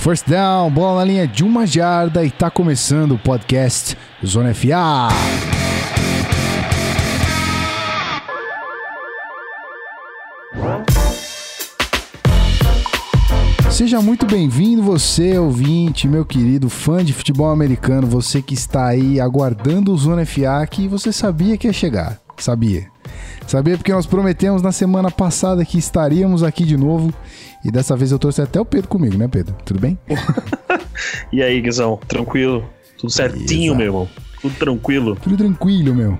First down, bola na linha de uma jarda e tá começando o podcast Zona FA. Seja muito bem-vindo, você ouvinte, meu querido fã de futebol americano, você que está aí aguardando o Zona FA que você sabia que ia chegar. Sabia. Sabia porque nós prometemos na semana passada que estaríamos aqui de novo e dessa vez eu trouxe até o Pedro comigo, né, Pedro? Tudo bem? e aí, Guizão? Tranquilo? Tudo certinho, Exato. meu irmão? Tudo tranquilo? Tudo tranquilo, meu.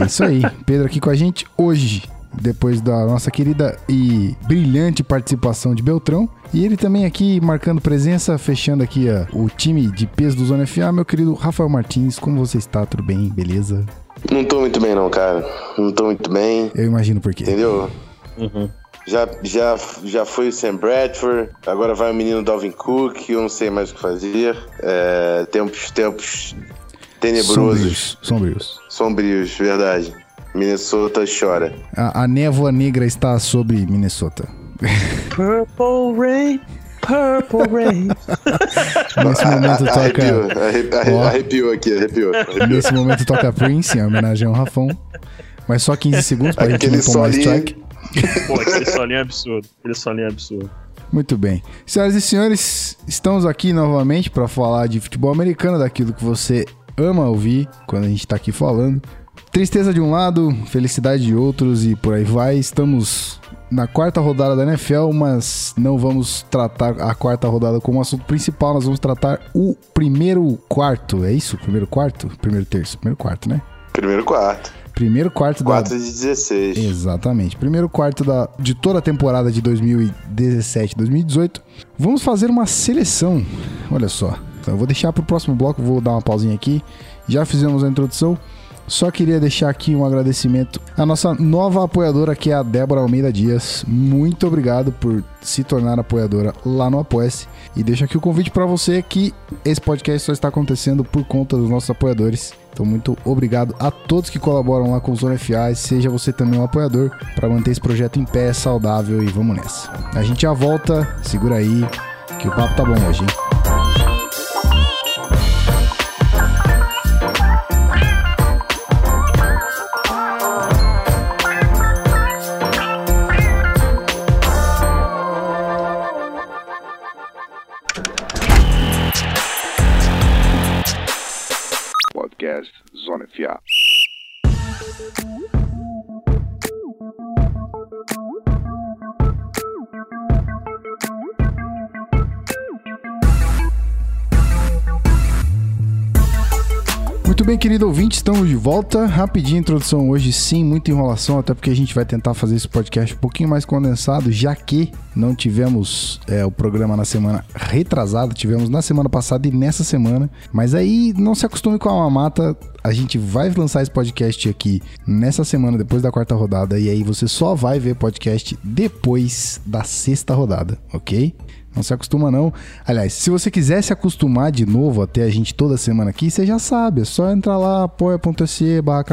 É isso aí. Pedro aqui com a gente hoje, depois da nossa querida e brilhante participação de Beltrão. E ele também aqui marcando presença, fechando aqui ó, o time de peso do Zona FA, meu querido Rafael Martins. Como você está? Tudo bem? Beleza? Não tô muito bem não, cara. Não tô muito bem. Eu imagino por quê. Entendeu? Uhum. Já, já, já foi o Sam Bradford, agora vai o menino Dalvin Cook, eu não sei mais o que fazer. É, tempos, tempos tenebrosos. Sombrios. Sombrios, sombrios verdade. Minnesota chora. A, a névoa negra está sobre Minnesota. Purple Rain. Purple Rain. Nesse momento toca. Arrepiou, arrepiou, arrepiou aqui, arrepiou, arrepiou. Nesse momento toca Prince, em homenagem ao Rafão. Mas só 15 segundos pra Aquele gente não tomar strike. Pô, aquele solinho é absurdo. Aquele solinho é absurdo. Muito bem. Senhoras e senhores, estamos aqui novamente para falar de futebol americano, daquilo que você ama ouvir quando a gente está aqui falando. Tristeza de um lado, felicidade de outros e por aí vai. Estamos na quarta rodada da NFL, mas não vamos tratar a quarta rodada como assunto principal. Nós vamos tratar o primeiro quarto. É isso? Primeiro quarto? Primeiro terço? Primeiro quarto, né? Primeiro quarto. Primeiro quarto 4 da. 4 de 16. Exatamente. Primeiro quarto da... de toda a temporada de 2017, 2018. Vamos fazer uma seleção. Olha só. Então, eu vou deixar para o próximo bloco, vou dar uma pausinha aqui. Já fizemos a introdução. Só queria deixar aqui um agradecimento à nossa nova apoiadora, que é a Débora Almeida Dias. Muito obrigado por se tornar apoiadora lá no Apoia-se. E deixo aqui o convite para você que esse podcast só está acontecendo por conta dos nossos apoiadores. Então, muito obrigado a todos que colaboram lá com o Zona FA. Seja você também um apoiador para manter esse projeto em pé, saudável e vamos nessa. A gente já volta, segura aí, que o papo tá bom hoje, hein? Muito bem, querido ouvinte, estamos de volta. Rapidinha introdução hoje, sim, muita enrolação, até porque a gente vai tentar fazer esse podcast um pouquinho mais condensado, já que não tivemos é, o programa na semana retrasada, tivemos na semana passada e nessa semana. Mas aí não se acostume com a mamata, a gente vai lançar esse podcast aqui nessa semana, depois da quarta rodada, e aí você só vai ver podcast depois da sexta rodada, ok? Não se acostuma não. Aliás, se você quiser se acostumar de novo até a gente toda semana aqui, você já sabe, é só entrar lá, apoia.se barra.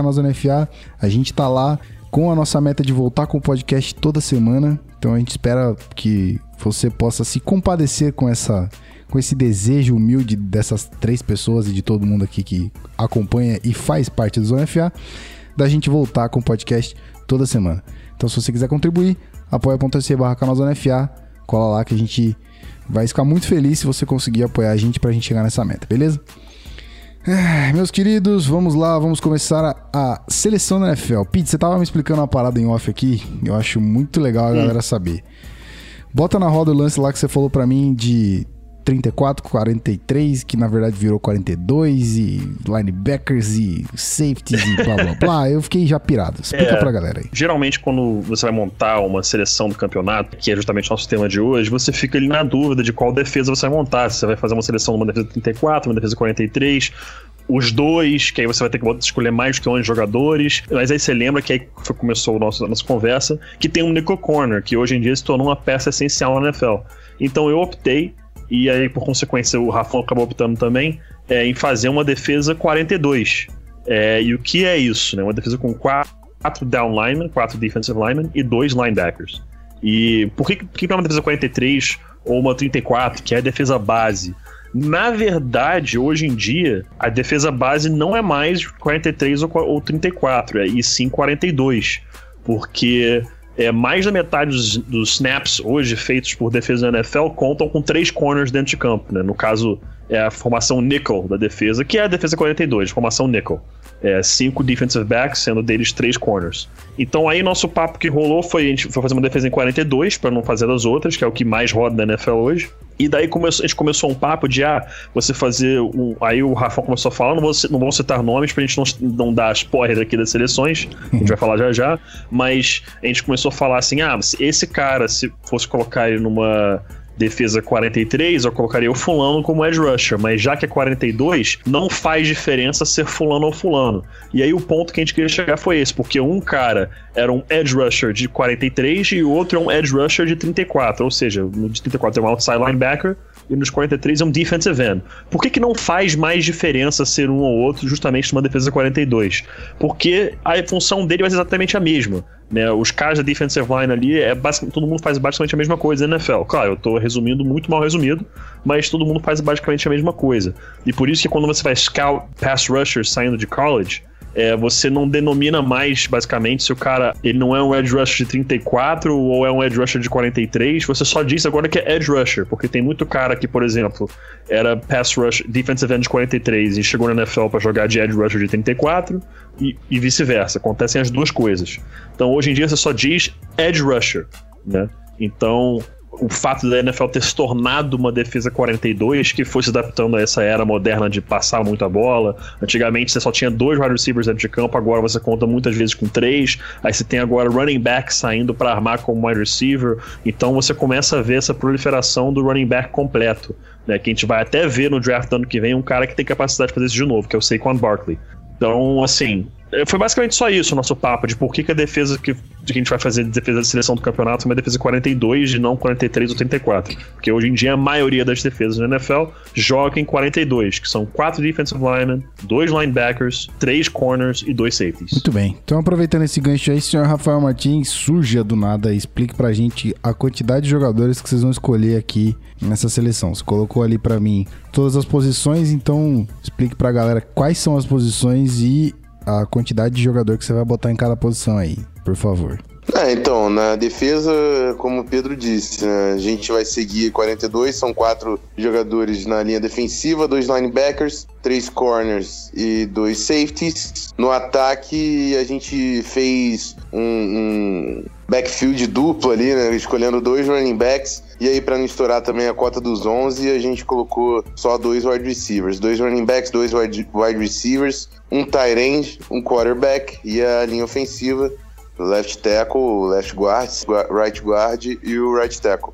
A gente tá lá com a nossa meta de voltar com o podcast toda semana. Então a gente espera que você possa se compadecer com essa com esse desejo humilde dessas três pessoas e de todo mundo aqui que acompanha e faz parte do Zona FA, da gente voltar com o podcast toda semana. Então se você quiser contribuir, apoia.se barra FA, cola lá que a gente vai ficar muito feliz se você conseguir apoiar a gente pra gente chegar nessa meta, beleza? Meus queridos, vamos lá, vamos começar a, a, seleção da NFL. Pete, você tava me explicando uma parada em off aqui, eu acho muito legal a galera saber. Bota na roda o lance lá que você falou para mim de 34, 43, que na verdade virou 42, e linebackers e safeties e blá blá blá. Eu fiquei já pirado. Explica é, pra galera aí. Geralmente, quando você vai montar uma seleção do campeonato, que é justamente o nosso tema de hoje, você fica ali na dúvida de qual defesa você vai montar. Se você vai fazer uma seleção numa defesa 34, uma defesa 43, os dois, que aí você vai ter que escolher mais que 11 jogadores. Mas aí você lembra que aí começou o nosso, a nossa conversa, que tem um nickel corner, que hoje em dia se tornou uma peça essencial na NFL. Então eu optei e aí, por consequência, o Rafão acabou optando também é, em fazer uma defesa 42. É, e o que é isso? Né? Uma defesa com quatro, down linemen, quatro defensive linemen e dois linebackers. E por que, por que é uma defesa 43 ou uma 34, que é a defesa base. Na verdade, hoje em dia, a defesa base não é mais 43 ou 34, é, e sim 42. Porque é, mais da metade dos, dos, snaps hoje feitos por defesa da NFL contam com três corners dentro de campo. Né? No caso, é a formação nickel da defesa, que é a defesa 42, formação nickel. É, cinco defensive backs, sendo deles três corners. Então aí nosso papo que rolou foi a gente foi fazer uma defesa em 42 para não fazer das outras, que é o que mais roda na NFL hoje. E daí a gente começou um papo de ah, você fazer um. Aí o Rafa começou a falar, não, vou, não vou citar nomes pra gente não, não dar spoiler aqui das seleções, a gente vai falar já já, mas a gente começou a falar assim: ah, esse cara, se fosse colocar ele numa defesa 43, eu colocaria o fulano como edge rusher, mas já que é 42, não faz diferença ser fulano ou fulano. E aí o ponto que a gente queria chegar foi esse, porque um cara era um edge rusher de 43 e o outro é um edge rusher de 34, ou seja, de 34 é um outside linebacker e nos 43 é um defensive end. Por que, que não faz mais diferença ser um ou outro justamente numa defesa 42? Porque a função dele ser exatamente a mesma. Né, os caras da defensive line ali, é basicamente, todo mundo faz basicamente a mesma coisa na NFL. Claro, eu estou resumindo muito mal resumido, mas todo mundo faz basicamente a mesma coisa. E por isso que quando você vai scout pass rushers saindo de college, é, você não denomina mais, basicamente, se o cara ele não é um edge rusher de 34 ou é um edge rusher de 43, você só diz agora que é edge rusher, porque tem muito cara que, por exemplo, era pass rush, defensive end de 43 e chegou na NFL para jogar de edge rusher de 34 e, e vice-versa. Acontecem as duas coisas. Então, hoje em dia, você só diz edge rusher, né? Então, o fato da NFL ter se tornado uma defesa 42 que foi se adaptando a essa era moderna de passar muita bola. Antigamente você só tinha dois wide receivers dentro de campo, agora você conta muitas vezes com três. Aí você tem agora running back saindo para armar como wide receiver. Então você começa a ver essa proliferação do running back completo. Né, que a gente vai até ver no draft do ano que vem um cara que tem capacidade de fazer isso de novo, que é o Saquon Barkley. Então, assim, foi basicamente só isso o nosso papo, de por que, que a defesa que, que a gente vai fazer de defesa de seleção do campeonato é uma defesa 42 e não 43 ou 34. Porque hoje em dia a maioria das defesas na NFL joga em 42, que são quatro defensive linemen, dois linebackers, três corners e dois safeties. Muito bem. Então, aproveitando esse gancho aí, senhor Rafael Martins, surja do nada e explique pra gente a quantidade de jogadores que vocês vão escolher aqui nessa seleção. Você colocou ali para mim todas as posições, então explique pra galera quais são as posições e a quantidade de jogador que você vai botar em cada posição aí, por favor. Ah, então, na defesa, como o Pedro disse, né, a gente vai seguir 42, são quatro jogadores na linha defensiva, dois linebackers, três corners e dois safeties. No ataque, a gente fez um, um backfield duplo ali, né, escolhendo dois running backs. E aí, para não estourar também a cota dos 11, a gente colocou só dois wide receivers. Dois running backs, dois wide, wide receivers, um tight end, um quarterback e a linha ofensiva left tackle, left guard, right guard e o right tackle.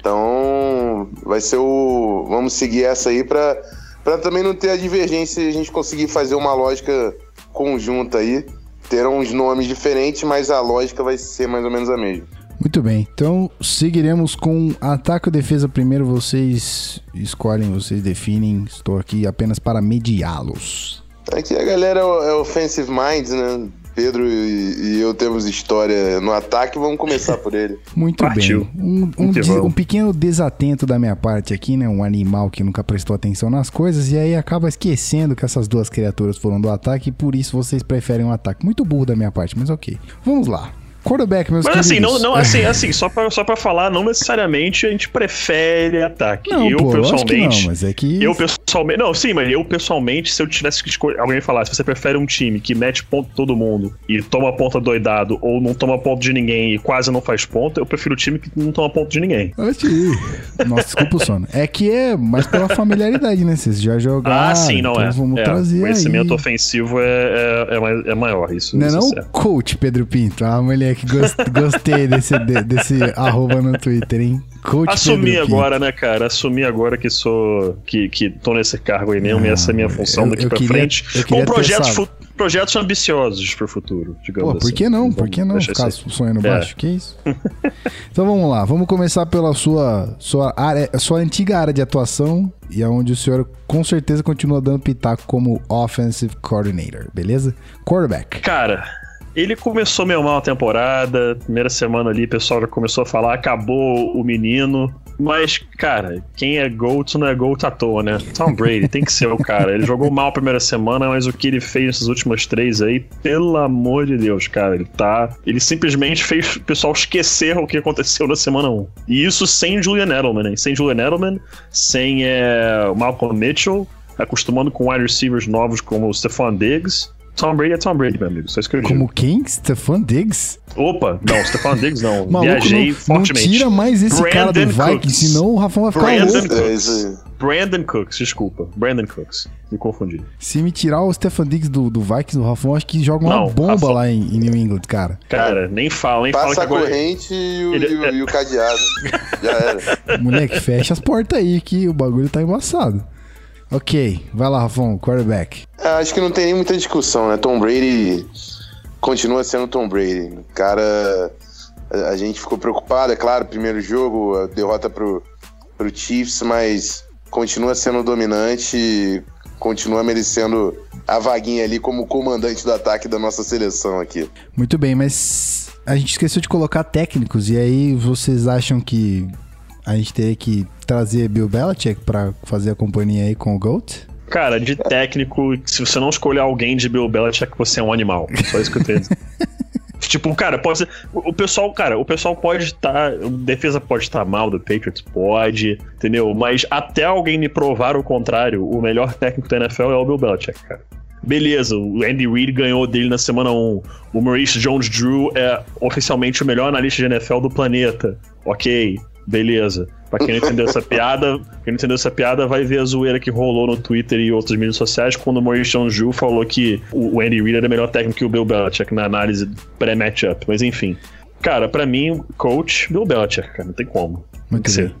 Então, vai ser o. Vamos seguir essa aí para para também não ter a divergência e a gente conseguir fazer uma lógica conjunta aí. Terão uns nomes diferentes, mas a lógica vai ser mais ou menos a mesma. Muito bem, então seguiremos com ataque ou defesa primeiro. Vocês escolhem, vocês definem. Estou aqui apenas para mediá-los. Aqui a galera é offensive minds, né? Pedro e, eu temos história no ataque, vamos começar por ele. Muito Partiu. bem. Um, um, um, pequeno desatento da minha parte aqui, né? Um animal que nunca prestou atenção nas coisas e aí acaba esquecendo que essas duas criaturas foram do ataque e por isso vocês preferem um ataque. Muito burro da minha parte, mas ok. Vamos lá. Quarterback, meus Mas assim, não, não, assim, assim, só pra, só pra falar, não necessariamente a gente prefere ataque. Não, eu pô, pessoalmente. Não, mas é que. Eu pessoalmente. Não, sim, mas eu pessoalmente, se eu tivesse que escolher. Alguém falasse, se você prefere um time que mete ponto todo mundo e toma ponta doidado, ou não toma ponto de ninguém e quase não faz ponto, eu prefiro o time que não toma ponto de ninguém. Nossa, desculpa o sono. É que é mais pela familiaridade, né? Vocês já jogaram. Ah, sim, não então é. Vamos é, trazer. O conhecimento aí. ofensivo é, é, é, é maior. Isso, não é é não, coach Pedro Pinto. A mulher que gost, gostei desse, de, desse arroba no Twitter, hein? Coach Assumi agora, né, cara? Assumi agora que sou. que, que tô nesse cargo aí mesmo, ah, e essa é a minha função eu, daqui eu pra queria, frente. Com projetos, projetos ambiciosos pro futuro, digamos Pô, por que não? Por que não ficar sonhando é. baixo? Que isso? então vamos lá, vamos começar pela sua, sua, área, sua antiga área de atuação e aonde o senhor com certeza continua dando pitaco como offensive coordinator, beleza? Quarterback. Cara, ele começou meio mal a temporada, primeira semana ali, o pessoal já começou a falar, acabou o menino. Mas, cara, quem é GOAT não é GOAT à toa, né? Tom Brady tem que ser o cara. Ele jogou mal a primeira semana, mas o que ele fez nessas últimas três aí, pelo amor de Deus, cara, ele tá. Ele simplesmente fez o pessoal esquecer o que aconteceu na semana 1. E isso sem Julian Edelman, né? Sem Julian Edelman, sem é, Malcolm Mitchell, acostumando com wide receivers novos como o Stephon Diggs. Tom Brady é Tom Brady, meu amigo. Só isso que eu digo. Como quem? Stephon Diggs? Opa, não, Stephon Diggs não. Maluco, Viajei não, fortemente. Não tira mais esse cara do Brandon Vikings, Cooks. senão o Rafão vai ficar Brandon louco. É isso aí. Brandon Cooks, desculpa. Brandon Cooks. Me confundi. Se me tirar o Stephon Diggs do, do Vikings, o Rafão acho que joga uma Não, bomba Rafão- lá em, em New England, cara. Cara, nem fala, nem fala que Passa a corrente e o, Ele- e o- e o cadeado. Já era. Moleque, fecha as portas aí que o bagulho tá embaçado. Ok, vai lá, Rafão, quarterback. É, acho que não tem nem muita discussão, né? Tom Brady continua sendo Tom Brady. O cara. A, a gente ficou preocupado, é claro, primeiro jogo, a derrota pro, pro Chiefs, mas continua sendo dominante e continua merecendo a vaguinha ali como comandante do ataque da nossa seleção aqui. Muito bem, mas a gente esqueceu de colocar técnicos, e aí vocês acham que a gente teria que trazer Bill Belichick pra fazer a companhia aí com o GOAT? Cara, de técnico, se você não escolher alguém de Bill Belichick, você é um animal. Só isso que eu tenho. Tipo, cara, pode ser. O pessoal, cara, o pessoal pode estar. a defesa pode estar mal do Patriots, pode, entendeu? Mas até alguém me provar o contrário, o melhor técnico da NFL é o Bill Belichick, cara. Beleza, o Andy Reid ganhou dele na semana 1. O Maurice Jones-Drew é oficialmente o melhor analista de NFL do planeta. Ok, beleza. Pra quem não entendeu essa piada, quem não entendeu essa piada vai ver a zoeira que rolou no Twitter e outras mídias sociais quando o Maurice Jones-Drew falou que o Andy Reid era melhor técnico que o Bill Belichick na análise pré-matchup. Mas enfim. Cara, pra mim, coach, Bill Belichick, cara, não tem como. Tem Muito que ser. bem.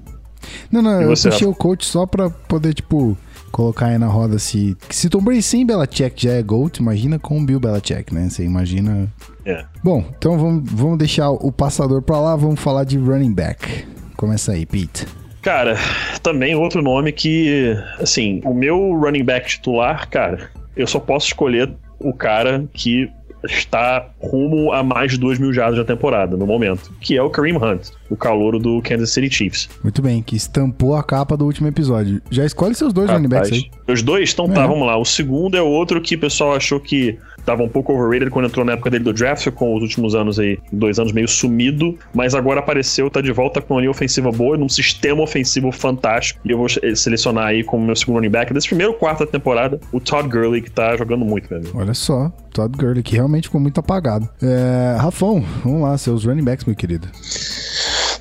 Não, não, E eu você, puxei o coach só pra poder, tipo, colocar aí na roda se. Se Tom Brady sem Belichick já é GOAT, imagina com o Bill Belichick, né? Você imagina. É. Bom, então vamos, vamos deixar o passador pra lá, vamos falar de running back. Começa aí, Pete. Cara, também outro nome que, assim, o meu running back titular, cara, eu só posso escolher o cara que está rumo a mais de 2 mil jardas na temporada, no momento, que é o Kareem Hunt, o calouro do Kansas City Chiefs. Muito bem, que estampou a capa do último episódio. Já escolhe seus dois running backs aí. Os dois? Então É. tá, vamos lá. O segundo é outro que o pessoal achou que tava um pouco overrated quando entrou na época dele do draft, com os últimos anos aí, dois anos meio sumido, mas agora apareceu, tá de volta com uma linha ofensiva boa, num sistema ofensivo fantástico, e eu vou eh, selecionar aí como meu segundo running back desse primeiro quarto da temporada, o Todd Gurley, que tá jogando muito, meu amigo. Olha só, Todd Gurley, que realmente ficou muito apagado. É, Rafão, vamos lá, seus running backs, meu querido.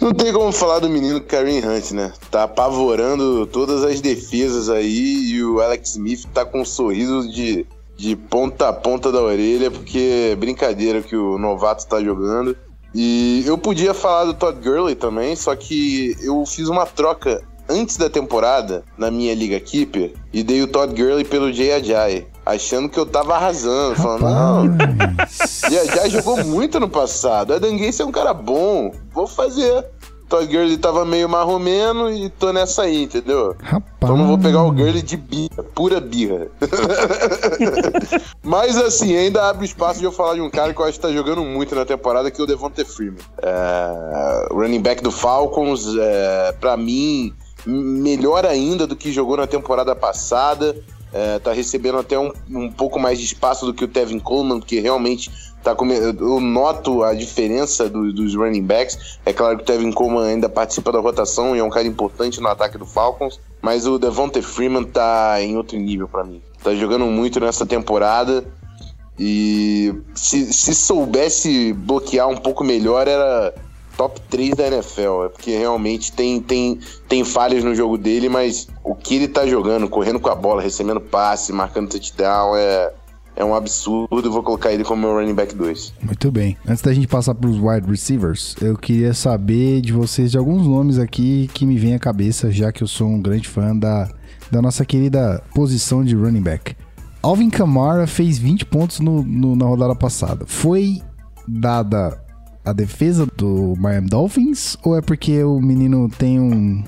Não tem como falar do menino Kareem Hunt, né? Tá apavorando todas as defesas aí e o Alex Smith tá com um sorriso de, de ponta a ponta da orelha, porque é brincadeira que o novato tá jogando. E eu podia falar do Todd Gurley também, só que eu fiz uma troca antes da temporada na minha Liga Keeper e dei o Todd Gurley pelo Jay Ajay, achando que eu tava arrasando, falando, não, já, já jogou muito no passado. Adam Gaze é um cara bom. Vou fazer. Todd Gurley tava meio marromeno e tô nessa aí, entendeu? Rapaz. Então não vou pegar o Gurley de birra, pura birra. Mas assim, ainda abre espaço de eu falar de um cara que eu acho que tá jogando muito na temporada, que é o Devonta Freeman. É, running back do Falcons, é, pra mim, melhor ainda do que jogou na temporada passada. É, tá recebendo até um, um pouco mais de espaço do que o Tevin Coleman, que realmente tá come... eu noto a diferença do- dos running backs. É claro que o Tevin Coleman ainda participa da rotação e é um cara importante no ataque do Falcons, mas o Devonta Freeman tá em outro nível pra mim. Tá jogando muito nessa temporada e se, se soubesse bloquear um pouco melhor era top 3 da NFL, é porque realmente tem, tem, tem falhas no jogo dele, mas o que ele tá jogando, correndo com a bola, recebendo passe, marcando touchdown, é, é um absurdo. Vou colocar ele como meu running back 2. Muito bem. Antes da gente passar pros wide receivers, eu queria saber de vocês de alguns nomes aqui que me vêm à cabeça, já que eu sou um grande fã da, da nossa querida posição de running back. Alvin Kamara fez 20 pontos no, no- na rodada passada. Foi dada a defesa do Miami Dolphins ou é porque o menino tem um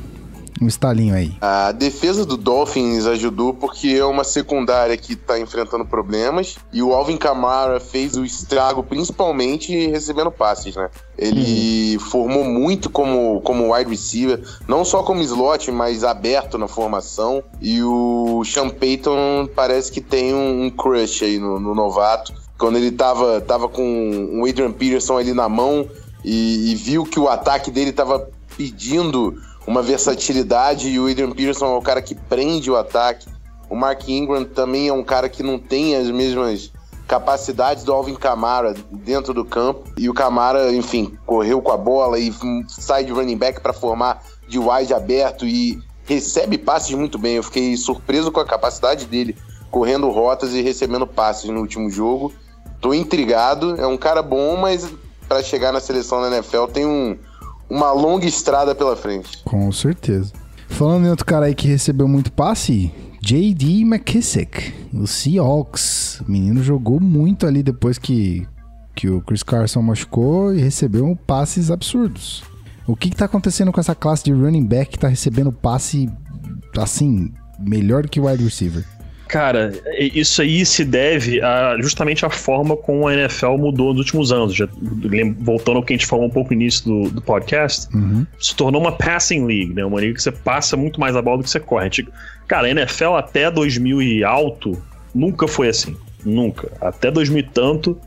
um estalinho aí. A defesa do Dolphins ajudou porque é uma secundária que tá enfrentando problemas e o Alvin Kamara fez o estrago principalmente recebendo passes, né? Ele uhum. formou muito como, como wide receiver, não só como slot, mas aberto na formação. E o Sean Payton parece que tem um, um crush aí no, no novato. Quando ele tava, tava com o Adrian Peterson ali na mão e, e viu que o ataque dele tava pedindo uma versatilidade e o Adrian Peterson é o cara que prende o ataque. O Mark Ingram também é um cara que não tem as mesmas capacidades do Alvin Kamara dentro do campo. E o Kamara, enfim, correu com a bola e sai de running back para formar de wide aberto e recebe passes muito bem. Eu fiquei surpreso com a capacidade dele correndo rotas e recebendo passes no último jogo. Tô intrigado, é um cara bom, mas para chegar na seleção da NFL tem um, uma longa estrada pela frente. Com certeza. Falando em outro cara aí que recebeu muito passe, J.D. McKissick, o Seahawks. O menino jogou muito ali depois que, que o Chris Carson machucou e recebeu passes absurdos. O que, que tá acontecendo com essa classe de running back que tá recebendo passe assim, melhor que wide receiver? Cara, isso aí se deve a, justamente à forma como a NFL mudou nos últimos anos. Já, voltando ao que a gente falou um pouco no início do, do podcast, uhum. se tornou uma passing league, né? Uma liga que você passa muito mais a bola do que você corre. Cara, a NFL até 2000 e alto nunca foi assim. Nunca. Até 2000 e tanto,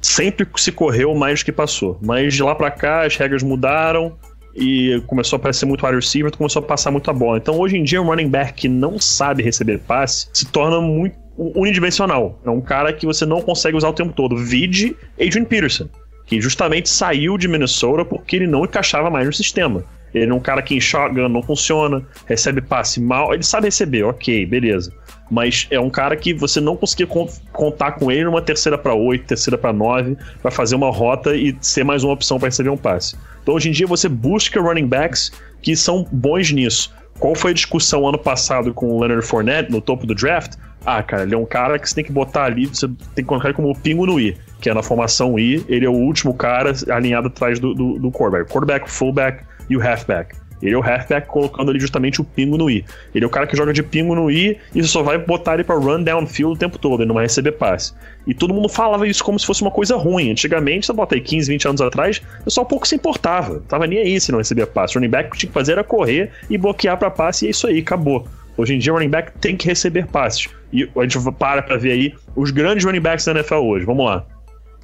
sempre se correu mais do que passou. Mas de lá para cá as regras mudaram e começou a aparecer muito wide receiver, começou a passar muita bola. Então hoje em dia um running back que não sabe receber passe se torna muito unidimensional. É um cara que você não consegue usar o tempo todo. Vide Adrian Peterson, que justamente saiu de Minnesota porque ele não encaixava mais no sistema. Ele é um cara que em shotgun não funciona, recebe passe mal. Ele sabe receber, ok, beleza. Mas é um cara que você não conseguia contar com ele numa terceira para oito, terceira para nove, para fazer uma rota e ser mais uma opção para receber um passe. Então hoje em dia você busca running backs que são bons nisso. Qual foi a discussão ano passado com o Leonard Fournette no topo do draft? Ah, cara, ele é um cara que você tem que botar ali, você tem que colocar ele como o pingo no I, que é na formação I, ele é o último cara alinhado atrás do, do, do quarterback. Quarterback, fullback e o halfback. Ele é o halfback colocando ali justamente o pingo no I. Ele é o cara que joga de pingo no I e só vai botar ele para run downfield o tempo todo, ele não vai receber passe. E todo mundo falava isso como se fosse uma coisa ruim. Antigamente, você bota aí 15, 20 anos atrás, eu só um pouco se importava. Tava nem aí se não recebia passe. O running back o que tinha que fazer era correr e bloquear para passe e é isso aí, acabou. Hoje em dia, o running back tem que receber passes. E a gente para pra ver aí os grandes running backs da NFL hoje. Vamos lá.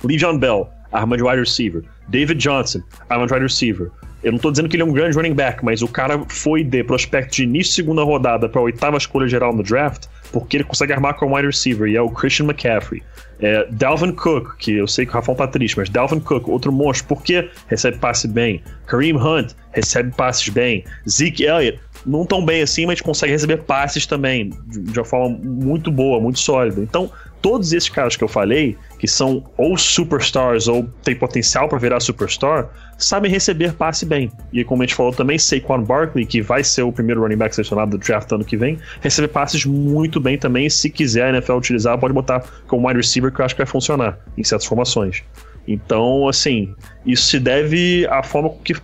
Le'Veon Bell, arma de wide receiver. David Johnson, arma de wide receiver. Eu não tô dizendo que ele é um grande running back, mas o cara foi de prospecto de início segunda rodada para a oitava escolha geral no draft, porque ele consegue armar com wide receiver, e é o Christian McCaffrey. É, Dalvin Cook, que eu sei que o Rafão tá triste, mas Dalvin Cook, outro monstro, porque recebe passe bem. Kareem Hunt recebe passes bem. Zeke Elliott, não tão bem assim, mas consegue receber passes também de uma forma muito boa, muito sólida. Então, todos esses caras que eu falei, que são ou superstars ou têm potencial para virar superstar, sabem receber passe bem. E como a gente falou também, Saquon Barkley, que vai ser o primeiro running back selecionado do draft ano que vem, recebe passes muito bem também. Se quiser a NFL utilizar, pode botar como wide receiver, que eu acho que vai funcionar em certas formações. Então, assim, isso se deve à forma que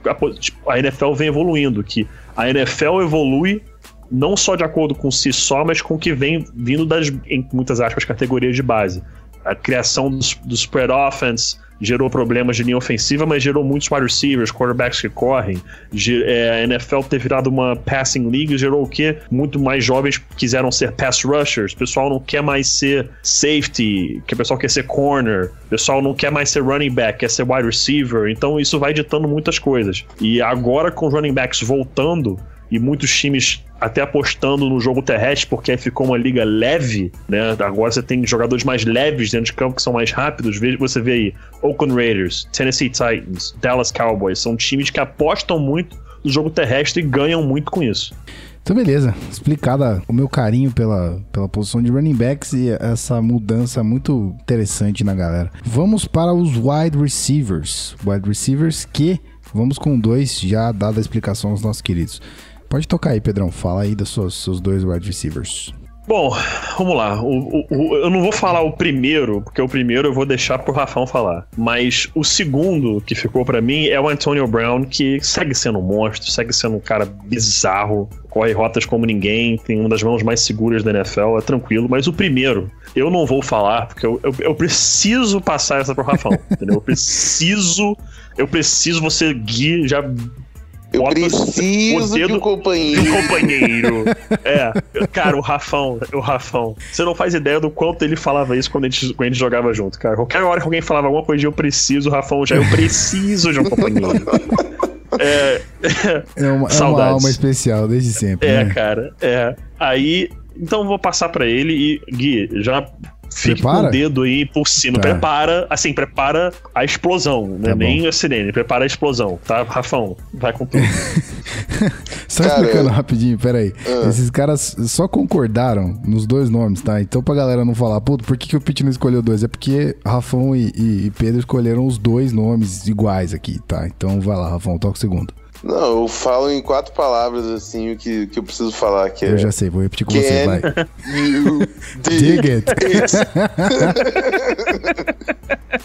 a NFL vem evoluindo, que a NFL evolui não só de acordo com si só, mas com o que vem vindo das, em muitas aspas, categorias de base. A criação do, do spread offense gerou problemas de linha ofensiva, mas gerou muitos wide receivers, quarterbacks que correm. É, a NFL ter virado uma passing league gerou o quê? Muito mais jovens quiseram ser pass rushers. O pessoal não quer mais ser safety, que o pessoal quer ser corner. O pessoal não quer mais ser running back, quer ser wide receiver. Então isso vai ditando muitas coisas. E agora com os running backs voltando, e muitos times até apostando no jogo terrestre, porque ficou uma liga leve, né? Agora você tem jogadores mais leves dentro de campo que são mais rápidos. Você vê aí Oakland Raiders, Tennessee Titans, Dallas Cowboys, são times que apostam muito no jogo terrestre e ganham muito com isso. Então, beleza. Explicada o meu carinho pela, pela posição de running backs e essa mudança muito interessante na galera. Vamos para os wide receivers. Wide receivers que vamos com dois já dada a explicação aos nossos queridos. Pode tocar aí, Pedrão. Fala aí dos seus, seus dois wide receivers. Bom, vamos lá. O, o, o, eu não vou falar o primeiro, porque o primeiro eu vou deixar pro Rafão falar. Mas o segundo que ficou para mim é o Antonio Brown, que segue sendo um monstro, segue sendo um cara bizarro, corre rotas como ninguém, tem uma das mãos mais seguras da NFL, é tranquilo. Mas o primeiro, eu não vou falar, porque eu, eu, eu preciso passar essa pro Rafão, entendeu? Eu preciso. Eu preciso, você, Gui, já eu preciso de um companheiro. De um companheiro. é. Cara, o Rafão, o Rafão. Você não faz ideia do quanto ele falava isso quando a gente, quando a gente jogava junto, cara. Qualquer hora que alguém falava alguma coisa de eu preciso, o Rafão já, eu preciso de um companheiro. é, é, uma, é uma alma especial desde sempre. É, né? cara. É. Aí, então vou passar para ele e Gui, já Fique prepara? com o dedo aí por cima. Tá. Prepara, assim, prepara a explosão, né? Tá Nem a sirene, prepara a explosão, tá? Rafão, vai com tudo. só Cara, explicando rapidinho, peraí. Uh. Esses caras só concordaram nos dois nomes, tá? Então pra galera não falar, puto, por que, que o Pete não escolheu dois? É porque Rafão e, e, e Pedro escolheram os dois nomes iguais aqui, tá? Então vai lá, Rafão, toca o segundo. Não, eu falo em quatro palavras, assim, o que, que eu preciso falar. Que eu é, já sei, vou repetir com você, vai. You dig, dig it.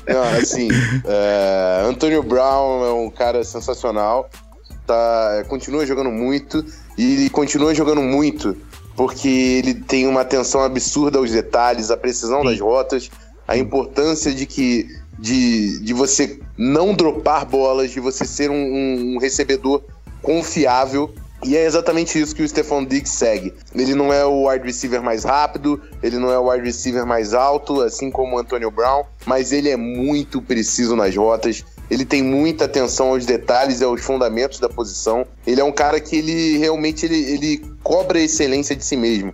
Não, assim, é, Antônio Brown é um cara sensacional, tá, continua jogando muito, e ele continua jogando muito porque ele tem uma atenção absurda aos detalhes, a precisão Sim. das rotas, a importância de que de, de você não dropar bolas, de você ser um, um, um recebedor confiável e é exatamente isso que o Stephon Diggs segue. Ele não é o wide receiver mais rápido, ele não é o wide receiver mais alto, assim como o Antonio Brown, mas ele é muito preciso nas rotas. Ele tem muita atenção aos detalhes e aos fundamentos da posição. Ele é um cara que ele realmente ele, ele cobra a excelência de si mesmo.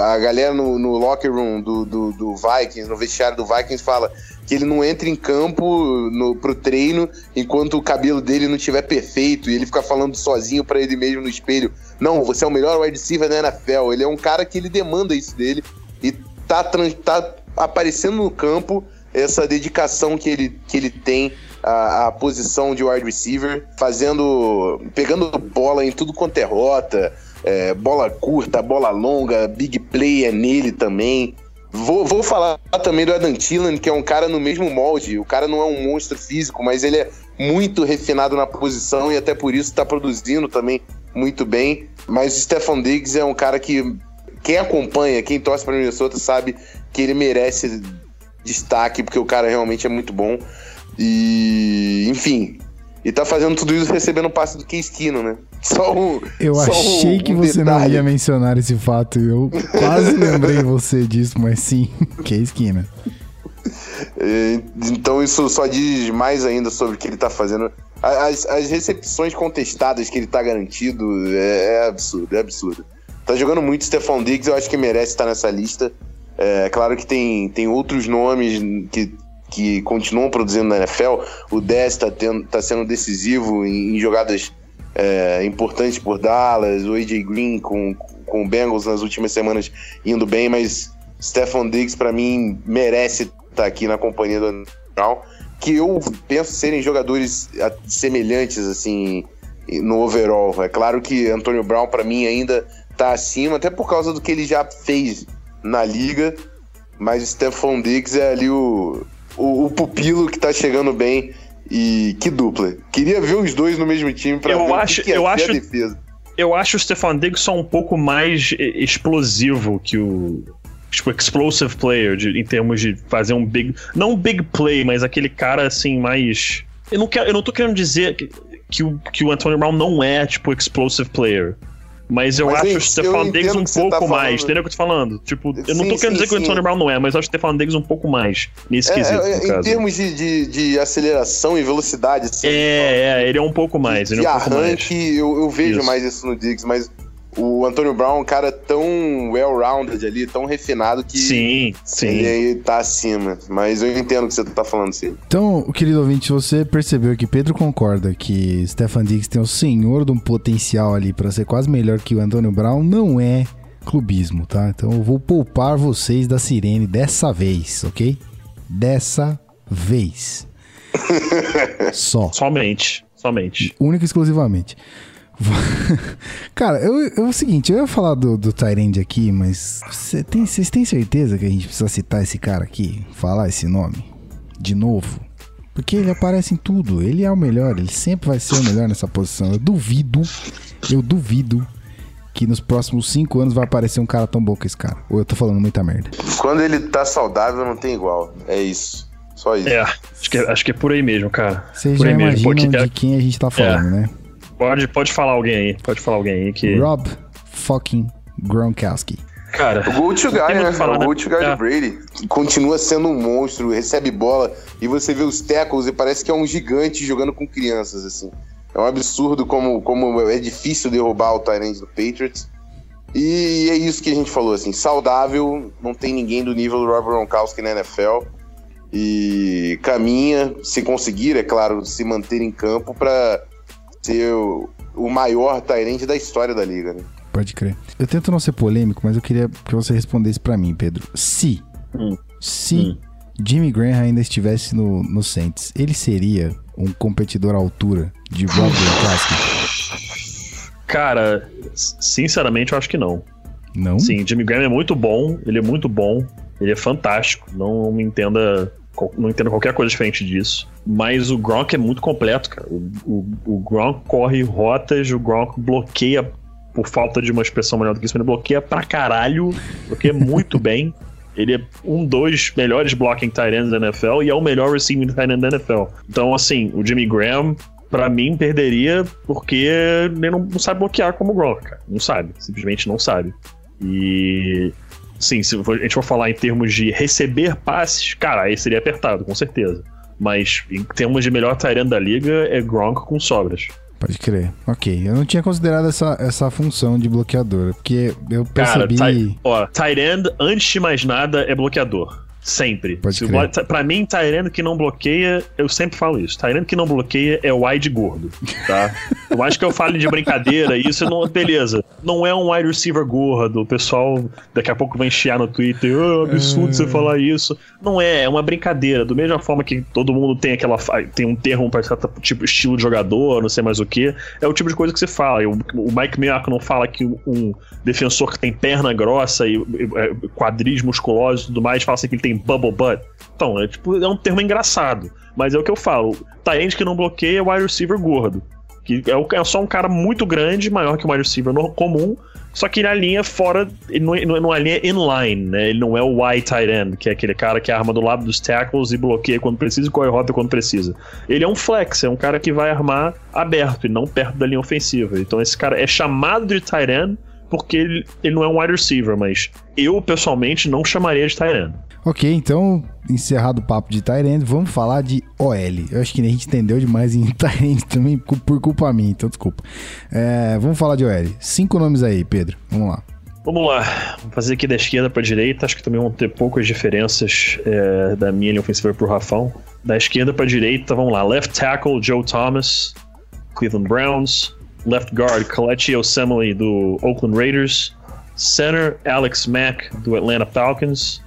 A galera no, no locker room do, do, do Vikings, no vestiário do Vikings, fala que ele não entra em campo no, pro treino enquanto o cabelo dele não estiver perfeito e ele fica falando sozinho para ele mesmo no espelho. Não, você é o melhor wide receiver da NFL. Ele é um cara que ele demanda isso dele e tá, tá aparecendo no campo essa dedicação que ele, que ele tem à, à, posição de wide receiver, fazendo. pegando bola em tudo quanto é rota, é, bola curta, bola longa, big play é nele também. Vou, vou falar também do Adam Thielen, que é um cara no mesmo molde. O cara não é um monstro físico, mas ele é muito refinado na posição e até por isso está produzindo também muito bem. Mas o Stefan Diggs é um cara que quem acompanha, quem torce para Minnesota sabe que ele merece destaque porque o cara realmente é muito bom. E, enfim, e tá fazendo tudo isso recebendo o passe do Keenum, né? Só um. Eu só achei um, que você detalhe. não ia mencionar esse fato. Eu quase lembrei você disso, mas sim. É, então isso só diz mais ainda sobre o que ele tá fazendo. As, as recepções contestadas que ele tá garantido é, é absurdo, é absurdo. Tá jogando muito Stephon Diggs, eu acho que merece estar nessa lista. É claro que tem, tem outros nomes que que continuam produzindo na NFL. O Dez está tá sendo decisivo em, em jogadas é, importantes por Dallas, o AJ Green com, com o Bengals nas últimas semanas indo bem, mas Stephon Diggs, para mim, merece estar tá aqui na companhia do Brown, que eu penso serem jogadores semelhantes, assim, no overall. É claro que Antonio Brown, para mim, ainda está acima, até por causa do que ele já fez na liga, mas Stephon Diggs é ali o, o, o pupilo que tá chegando bem. E que dupla. Queria ver os dois no mesmo time pra eu ver acho, o que, que eu acho, a defesa. Eu acho o Stefan Diggs só um pouco mais explosivo que o. Tipo, explosive player, de, em termos de fazer um big. Não um big play, mas aquele cara assim, mais. Eu não, quero, eu não tô querendo dizer que, que, o, que o Antonio Brown não é, tipo, explosive player. Mas eu mas acho o Stefan Diggs um pouco tá mais, entendeu o que eu tô falando? Tipo, eu não tô querendo sim, dizer sim. que o Antonio Brown não é, mas eu acho o Stefan Diggs um pouco mais nesse é, quesito. É, em caso. termos de, de, de, aceleração e velocidade. Assim, é, é, ele é um pouco mais. Ele de é um arranque, mais. Eu, eu vejo isso. mais isso no Diggs, mas o Antônio Brown é um cara tão well-rounded ali, tão refinado que sim, sim. ele tá acima. Mas eu entendo o que você tá falando, sim. Então, querido ouvinte, você percebeu que Pedro concorda que Stefan Diggs tem o senhor de um potencial ali para ser quase melhor que o Antônio Brown, não é clubismo, tá? Então eu vou poupar vocês da sirene dessa vez, ok? Dessa vez. Só. Somente. Somente. Única e exclusivamente. Cara, eu, eu, é o seguinte, eu ia falar do, do Tyrande aqui, mas vocês tem, têm certeza que a gente precisa citar esse cara aqui? Falar esse nome? De novo? Porque ele aparece em tudo, ele é o melhor, ele sempre vai ser o melhor nessa posição. Eu duvido, eu duvido que nos próximos cinco anos vai aparecer um cara tão bom que esse cara. Ou eu tô falando muita merda. Quando ele tá saudável, não tem igual. É isso. Só isso. É, acho que, é, acho que é por aí mesmo, cara. Vocês por já imaginam mesmo. de quem a gente tá falando, é. né? Pode, pode falar alguém aí. Pode falar alguém aí que. Rob fucking Gronkowski. Cara, o Go to Guy, né? Falar, o Go to Guy é. do Brady. Continua sendo um monstro, recebe bola e você vê os tackles e parece que é um gigante jogando com crianças, assim. É um absurdo como, como é difícil derrubar o Tyrant do Patriots. E é isso que a gente falou, assim, saudável, não tem ninguém do nível do Rob Gronkowski na NFL. E caminha, se conseguir, é claro, se manter em campo para ser o, o maior Tyrant da história da liga, né? Pode crer. Eu tento não ser polêmico, mas eu queria que você respondesse para mim, Pedro. Se, hum. se hum. Jimmy Graham ainda estivesse no, no Saints, ele seria um competidor à altura de Rob Gronkowski? Cara, sinceramente eu acho que não. Não? Sim, Jimmy Graham é muito bom, ele é muito bom, ele é fantástico. Não me entenda não entendo qualquer coisa diferente disso. Mas o Gronk é muito completo, cara. O, o, o Gronk corre rotas, o Gronk bloqueia, por falta de uma expressão melhor do que isso, ele bloqueia pra caralho, bloqueia muito bem. Ele é um dos melhores blocking tight ends da NFL e é o melhor receiving tight end da NFL. Então, assim, o Jimmy Graham, para mim, perderia porque ele não, não sabe bloquear como o Gronk, cara. Não sabe, simplesmente não sabe. E Sim, se a gente for falar em termos de receber passes, cara, aí seria apertado, com certeza. Mas em termos de melhor Tyrant da liga, é Gronk com sobras. Pode crer. Ok. Eu não tinha considerado essa, essa função de bloqueador, porque eu percebi... Cara, ó, tight end, antes de mais nada, é bloqueador. Sempre. Pode Se crer. Pra mim, Tyrene que não bloqueia, eu sempre falo isso. Tyrene que não bloqueia é wide gordo, tá? eu acho que eu falo de brincadeira, isso não. Beleza. Não é um wide receiver gordo. O pessoal daqui a pouco vai enchiar no Twitter. Oh, absurdo é... você falar isso. Não é, é uma brincadeira. Do mesma forma que todo mundo tem aquela. tem um termo para certo tipo estilo de jogador, não sei mais o que. É o tipo de coisa que você fala. O, o Mike Miyako não fala que um defensor que tem perna grossa e, e é, quadris musculosos e tudo mais, fala assim que ele tem bubble butt. Então, é, tipo, é um termo engraçado. Mas é o que eu falo. Tyrande que não bloqueia é o wide receiver gordo. Que é, é só um cara muito grande, maior que o wide receiver comum, só que ele alinha fora, ele não, alinha inline, né? Ele não é o wide tight end, que é aquele cara que arma do lado dos tackles e bloqueia quando precisa e corre rota quando precisa. Ele é um flex, é um cara que vai armar aberto e não perto da linha ofensiva. Então esse cara é chamado de tight end porque ele, ele não é um wide receiver, mas eu pessoalmente não chamaria de tight end. Ok, então, encerrado o papo de Tyrande, vamos falar de OL. Eu acho que a gente entendeu demais em Tyrande também, por culpa minha, então desculpa. É, vamos falar de OL. Cinco nomes aí, Pedro. Vamos lá. Vamos lá, vamos fazer aqui da esquerda para direita. Acho que também vão ter poucas diferenças é, da minha linha ofensiva pro Rafão. Da esquerda para direita, vamos lá. Left tackle, Joe Thomas, Cleveland Browns. Left guard, Kalechi Osemele, do Oakland Raiders. Center, Alex Mack, do Atlanta Falcons.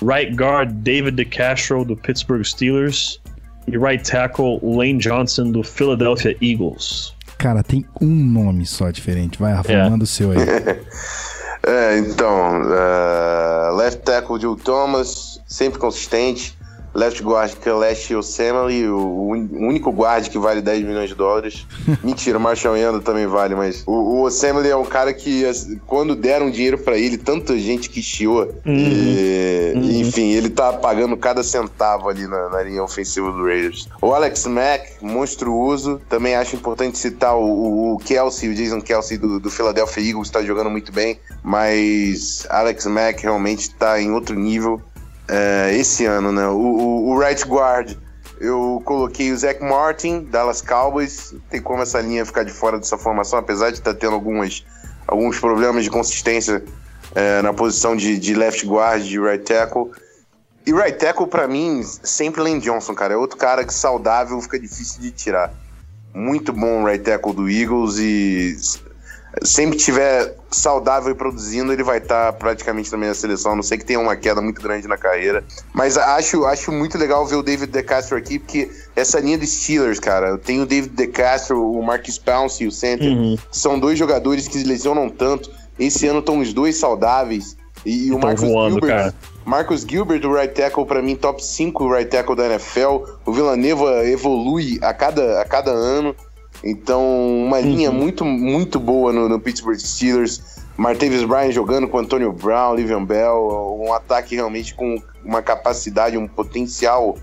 Right guard, David DeCastro, do Pittsburgh Steelers. E right tackle, Lane Johnson, do Philadelphia Eagles. Cara, tem um nome só diferente. Vai, Rafa, é. manda o seu aí. é, então, uh, left tackle, Joe Thomas, sempre consistente. Left guard Kelechi Osemele, o único guard que vale 10 milhões de dólares. Mentira, o Marshall Yanda também vale, mas o, o Osemele é um cara que, quando deram dinheiro para ele, tanta gente que chiou. Uhum. E, uhum. Enfim, ele tá pagando cada centavo ali na, na, linha ofensiva do Raiders. O Alex Mack, monstruoso. Também acho importante citar o, o Kelsey, o Jason Kelsey do, do Philadelphia Eagles, tá jogando muito bem. Mas Alex Mack realmente tá em outro nível é, esse ano, né? O, o, o, right guard, eu coloquei o Zach Martin, Dallas Cowboys. Tem como essa linha ficar de fora dessa formação, apesar de estar tá tendo algumas, alguns problemas de consistência é, na posição de, de left guard, de right tackle. E right tackle, para mim, sempre Lane Johnson, cara. É outro cara que saudável fica difícil de tirar. Muito bom right tackle do Eagles e sempre tiver saudável e produzindo, ele vai estar tá praticamente também na seleção. A não sei que tenha uma queda muito grande na carreira. Mas acho, acho muito legal ver o David DeCastro aqui, porque essa linha de Steelers, cara, tem o David DeCastro, o Marcus Pounce e o Center, uhum. são dois jogadores que lesionam tanto. Esse ano estão os dois saudáveis. E, o Marcos voando, Gilbert, cara. Marcus Gilbert, o right tackle, para mim, top 5 right tackle da NFL. O Villaneva evolui a cada, a cada ano. Então, uma linha uhum. muito, muito boa no, no Pittsburgh Steelers. Martavis Bryant jogando com Antonio Brown, Livian Bell, um ataque realmente com uma capacidade, um potencial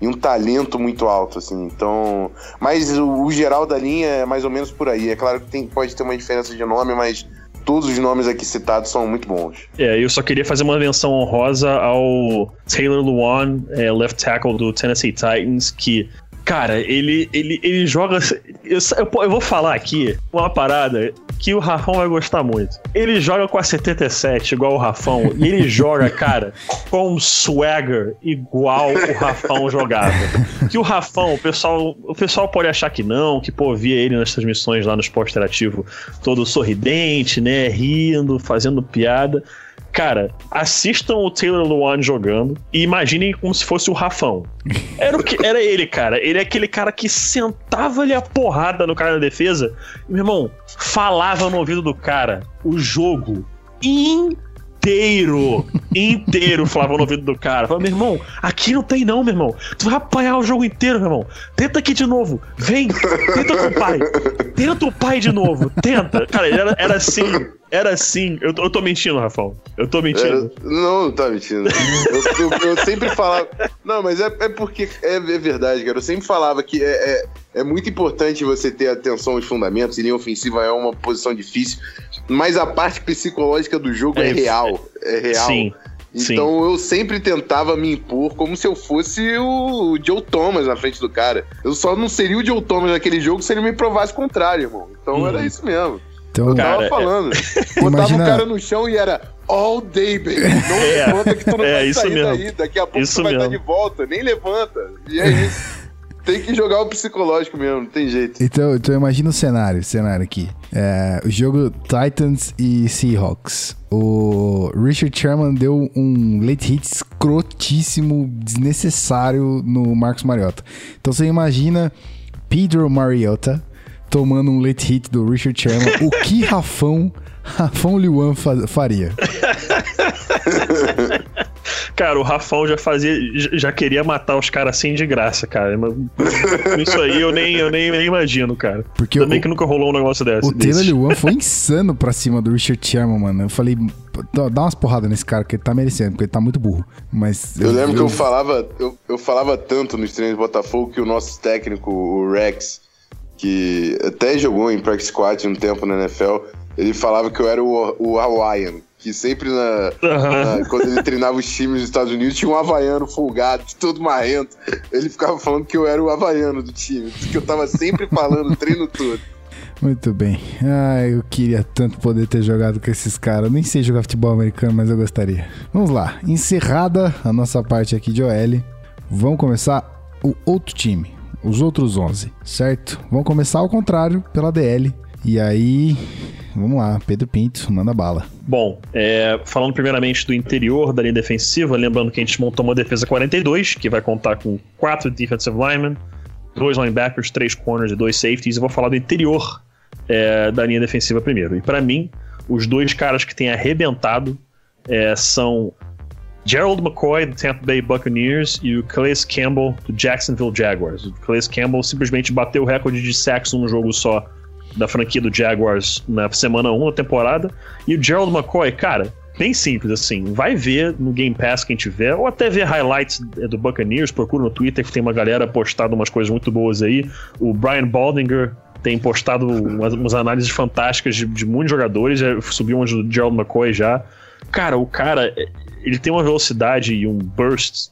e um talento muito alto, assim. Então, mas o, o geral da linha é mais ou menos por aí. É claro que tem, pode ter uma diferença de nome, mas todos os nomes aqui citados são muito bons. É, eu só queria fazer uma menção honrosa ao Taylor Lewan, é, left tackle do Tennessee Titans, que Cara, ele, ele, ele joga. Eu, eu, vou falar aqui uma parada que o Rafão vai gostar muito. Ele joga com a 77, igual o Rafão, e ele joga, cara, com um swagger igual o Rafão jogava. Que o Rafão, o pessoal, o pessoal pode achar que não, que pô, via ele nas transmissões lá no esporte interativo todo sorridente, né, rindo, fazendo piada. Cara, assistam o Taylor Luan jogando e imaginem como se fosse o Rafão. Era, o que, era ele, cara. Ele é aquele cara que sentava-lhe a porrada no cara da defesa. Meu irmão, falava no ouvido do cara o jogo inteiro. Inteiro falava no ouvido do cara. Falava, meu irmão, aqui não tem não, meu irmão. Tu vai apanhar o jogo inteiro, meu irmão. Tenta aqui de novo. Vem, tenta com o pai. Tenta o pai de novo. Tenta. Cara, era, era assim era assim. Eu, eu tô mentindo, Rafael. Eu tô mentindo. Era... Não, não tá mentindo. eu, eu, eu, sempre falava. Não, mas é, é porque é, é, verdade, cara. Eu sempre falava que é, é, é, muito importante você ter atenção aos fundamentos. E linha ofensiva é uma posição difícil. Mas a parte psicológica do jogo é, é real. É real. Sim. Então Sim. eu sempre tentava me impor como se eu fosse o Joe Thomas na frente do cara. Eu só não seria o Joe Thomas naquele jogo se ele me provasse o contrário, irmão. Então era uhum. isso mesmo. Então, eu tava cara, falando. É... Botava Imagina... o cara no chão e era all day, baby. Não é, levanta que tu não é, vai sair mesmo. daí. Daqui a pouco isso tu vai mesmo. estar de volta. Nem levanta. E é isso. tem que jogar o psicológico mesmo, não tem jeito. Então, então imagina o cenário, o cenário aqui. É, o jogo Titans e Seahawks. O Richard Sherman deu um late hit escrotíssimo, desnecessário no Marcos Mariota. Então você imagina Pedro Mariota tomando um late hit do Richard Sherman, o que Rafão, Rafão Liwan faria? Cara, o Rafão já fazia. Já queria matar os caras assim de graça, cara. Isso aí eu nem, eu nem, nem imagino, cara. Porque Também o, que nunca rolou um negócio desse. O Taylor Lewan foi insano pra cima do Richard Sherman, mano. Eu falei, dá umas porradas nesse cara, que ele tá merecendo, porque ele tá muito burro. Mas. Eu, eu lembro eu... que eu falava, eu, eu falava tanto nos treinos do Botafogo que o nosso técnico, o Rex que até jogou em practice squad um tempo na NFL, ele falava que eu era o, o Hawaiian. Que sempre na, uhum. na, quando ele treinava os times dos Estados Unidos, tinha um havaiano folgado, todo marrento. Ele ficava falando que eu era o havaiano do time, que eu tava sempre falando o treino todo. Muito bem. Ah, eu queria tanto poder ter jogado com esses caras. Nem sei jogar futebol americano, mas eu gostaria. Vamos lá. Encerrada a nossa parte aqui de OL, vamos começar o outro time os outros 11, certo? Vamos começar ao contrário, pela DL. E aí, vamos lá, Pedro Pinto, manda bala. Bom, é, falando primeiramente do interior da linha defensiva, lembrando que a gente montou uma defesa 42, que vai contar com quatro defensive linemen, dois linebackers, três corners e dois safeties. Eu vou falar do interior é, da linha defensiva primeiro. E para mim, os dois caras que têm arrebentado é, são Gerald McCoy, do Tampa Bay Buccaneers, e o Calais Campbell, do Jacksonville Jaguars. O Calais Campbell simplesmente bateu o recorde de sacks num jogo só da franquia do Jaguars na semana 1 da temporada. E o Gerald McCoy, cara, bem simples assim. Vai ver no Game Pass quem tiver, ou até ver highlights do Buccaneers. Procura no Twitter que tem uma galera postado umas coisas muito boas aí. O Brian Baldinger tem postado umas, umas análises fantásticas de, de muitos jogadores. Subiu umas do Gerald McCoy já. Cara, o cara, ele tem uma velocidade e um burst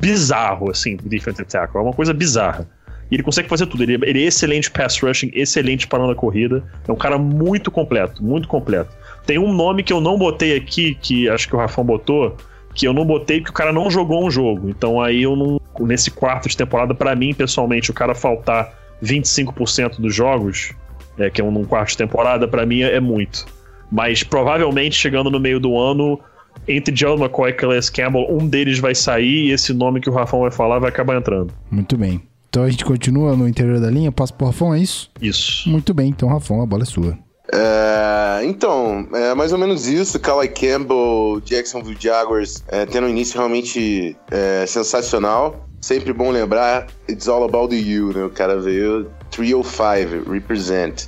bizarro, assim, defensive tackle. É uma coisa bizarra. Ele consegue fazer tudo. Ele, ele é excelente pass rushing, excelente parando a corrida. É um cara muito completo, muito completo. Tem um nome que eu não botei aqui, que acho que o Rafão botou, que eu não botei porque o cara não jogou um jogo. Então aí eu não. Nesse quarto de temporada, para mim, pessoalmente, o cara faltar 25% dos jogos é, que é um, quarto de temporada, para mim é, é muito. Mas provavelmente chegando no meio do ano, entre John McCoy e Calais Campbell, um deles vai sair e esse nome que o Rafão vai falar vai acabar entrando. Muito bem. Então a gente continua no interior da linha, passa pro Rafão, é isso? Isso. Muito bem, então Rafão, a bola é sua. É, então, é mais ou menos isso. Calais Campbell, Jacksonville Jaguars, é, tendo um início realmente é, sensacional. Sempre bom lembrar, it's all about you, né? O cara veio 305, represent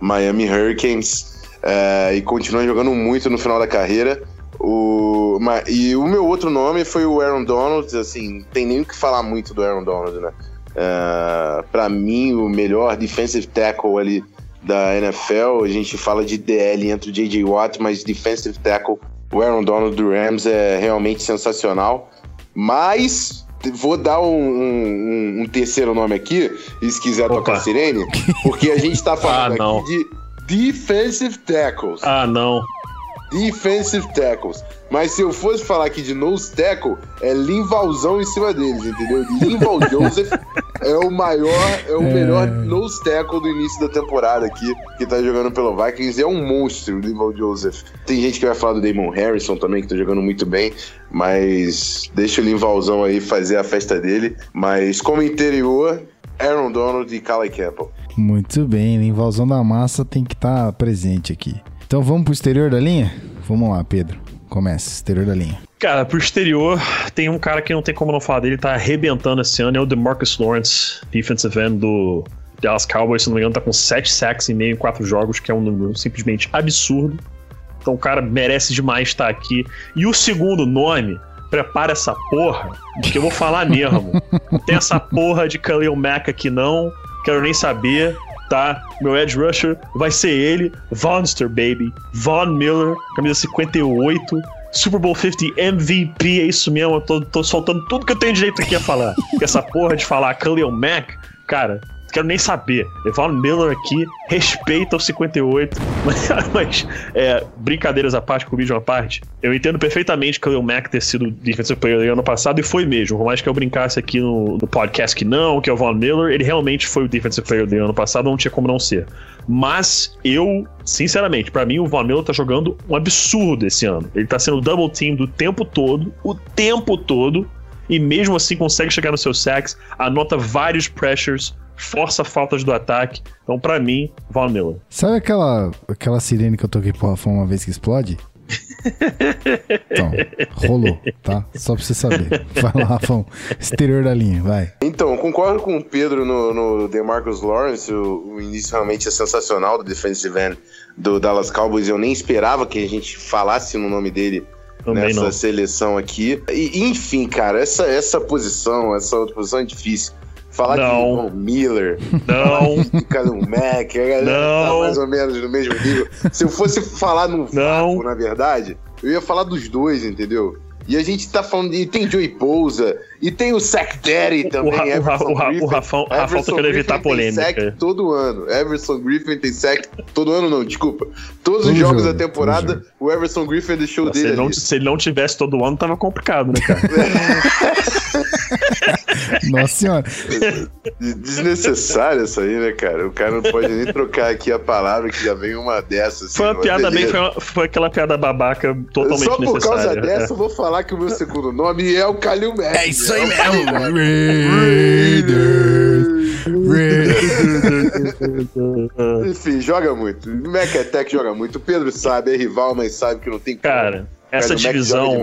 Miami Hurricanes é, e continua jogando muito no final da carreira. O, e o meu outro nome foi o Aaron Donald, assim, tem nem o que falar muito do Aaron Donald, né? Uh, para mim, o melhor defensive tackle ali da NFL, a gente fala de DL entre o J.J. Watt, mas defensive tackle, o Aaron Donald do Rams é realmente sensacional. Mas vou dar um, um, um terceiro nome aqui, e se quiser Opa. tocar sirene, porque a gente tá falando ah, aqui de defensive tackles. Ah, não. Defensive tackles. Mas se eu fosse falar aqui de nose tackle, é Linvalzão em cima deles, entendeu? Linval Joseph é o maior, é o é... melhor nose tackle do início da temporada aqui, que tá jogando pelo Vikings. É um monstro, o Linval Joseph. Tem gente que vai falar do Damon Harrison também, que tá jogando muito bem, mas deixa o Linvalzão aí fazer a festa dele. Mas como interior, Aaron Donald e Calais Campbell. Muito bem, Linvalzão da massa tem que estar tá presente aqui. Então vamos pro exterior da linha? Vamos lá, Pedro. Comece, exterior da linha. Cara, pro exterior, tem um cara que não tem como não falar dele, tá arrebentando esse ano, é o DeMarcus Lawrence, defensive end do Dallas Cowboys, se não me engano, tá com 7 sacks e meio em 4 jogos, que é um número simplesmente absurdo. Então o cara merece demais estar aqui. E o segundo nome, prepara essa porra, que eu vou falar mesmo. tem essa porra de Khalil Mack aqui não, quero nem saber tá? Meu Edge Rusher vai ser ele, Vonster, baby. Von Miller, camisa 58. Super Bowl 50 MVP, é isso mesmo. Eu tô, tô soltando tudo que eu tenho direito aqui a falar. Porque essa porra de falar Khalil Mack, cara, quero nem saber. Evan Miller aqui, respeita o 58. Mas, é, brincadeiras à parte, com o vídeo à parte, eu entendo perfeitamente que o Mack ter sido Defensive Player do ano passado e foi mesmo. Por mais que eu brincasse aqui no, no podcast que não, que é o Von Miller, ele realmente foi o Defensive Player do ano passado, não tinha como não ser. Mas eu, sinceramente, para mim o Von Miller tá jogando um absurdo esse ano. Ele tá sendo double team do tempo todo, o tempo todo, e mesmo assim consegue chegar nos seus sacks, anota vários pressures, força faltas do ataque. Então, para mim, Von Miller. Sabe aquela, aquela sirene que eu toquei pro Rafão uma vez que explode? então, rolou, tá? Só pra você saber. Vai lá, Rafão. Exterior da linha, vai. Então, concordo com o Pedro no, no DeMarcus Lawrence. O, o início realmente é sensacional do defensive end do Dallas Cowboys. Eu nem esperava que a gente falasse no nome dele Também nessa não. seleção aqui. E, enfim, cara, essa, essa posição, essa outra posição é difícil. Falar não. de Miller, não. de Kalum Mack, a galera tá não. tá mais ou menos no mesmo nível. Se eu fosse falar num não. na verdade, eu ia falar dos dois, entendeu? E a gente tá falando de. Tem Joey Pousa, e tem o Sack Daddy também. O, Ra, o, Ra, o, Rafão, Rafão tá querendo evitar polêmica. Tem sack todo ano. Everson Griffin tem sack todo ano, não, desculpa. Todos os jogos jogo, da temporada, o Everson Griffin deixou Nossa, dele. Se ele, não, se ele não tivesse todo ano, tava complicado, né, cara? Nossa senhora. Desnecessário isso aí, né, cara? O cara não pode nem trocar aqui a palavra que já vem uma dessas. Assim, foi uma piada bem, foi, uma, foi, aquela piada babaca totalmente Só por causa dessa, eu vou falar que o meu segundo nome é o Kalil Mack. É isso aí mesmo. Raiders. Enfim, joga muito. Mac Attack joga muito. O Pedro sabe, é rival, mas sabe que não tem Cara, essa divisão,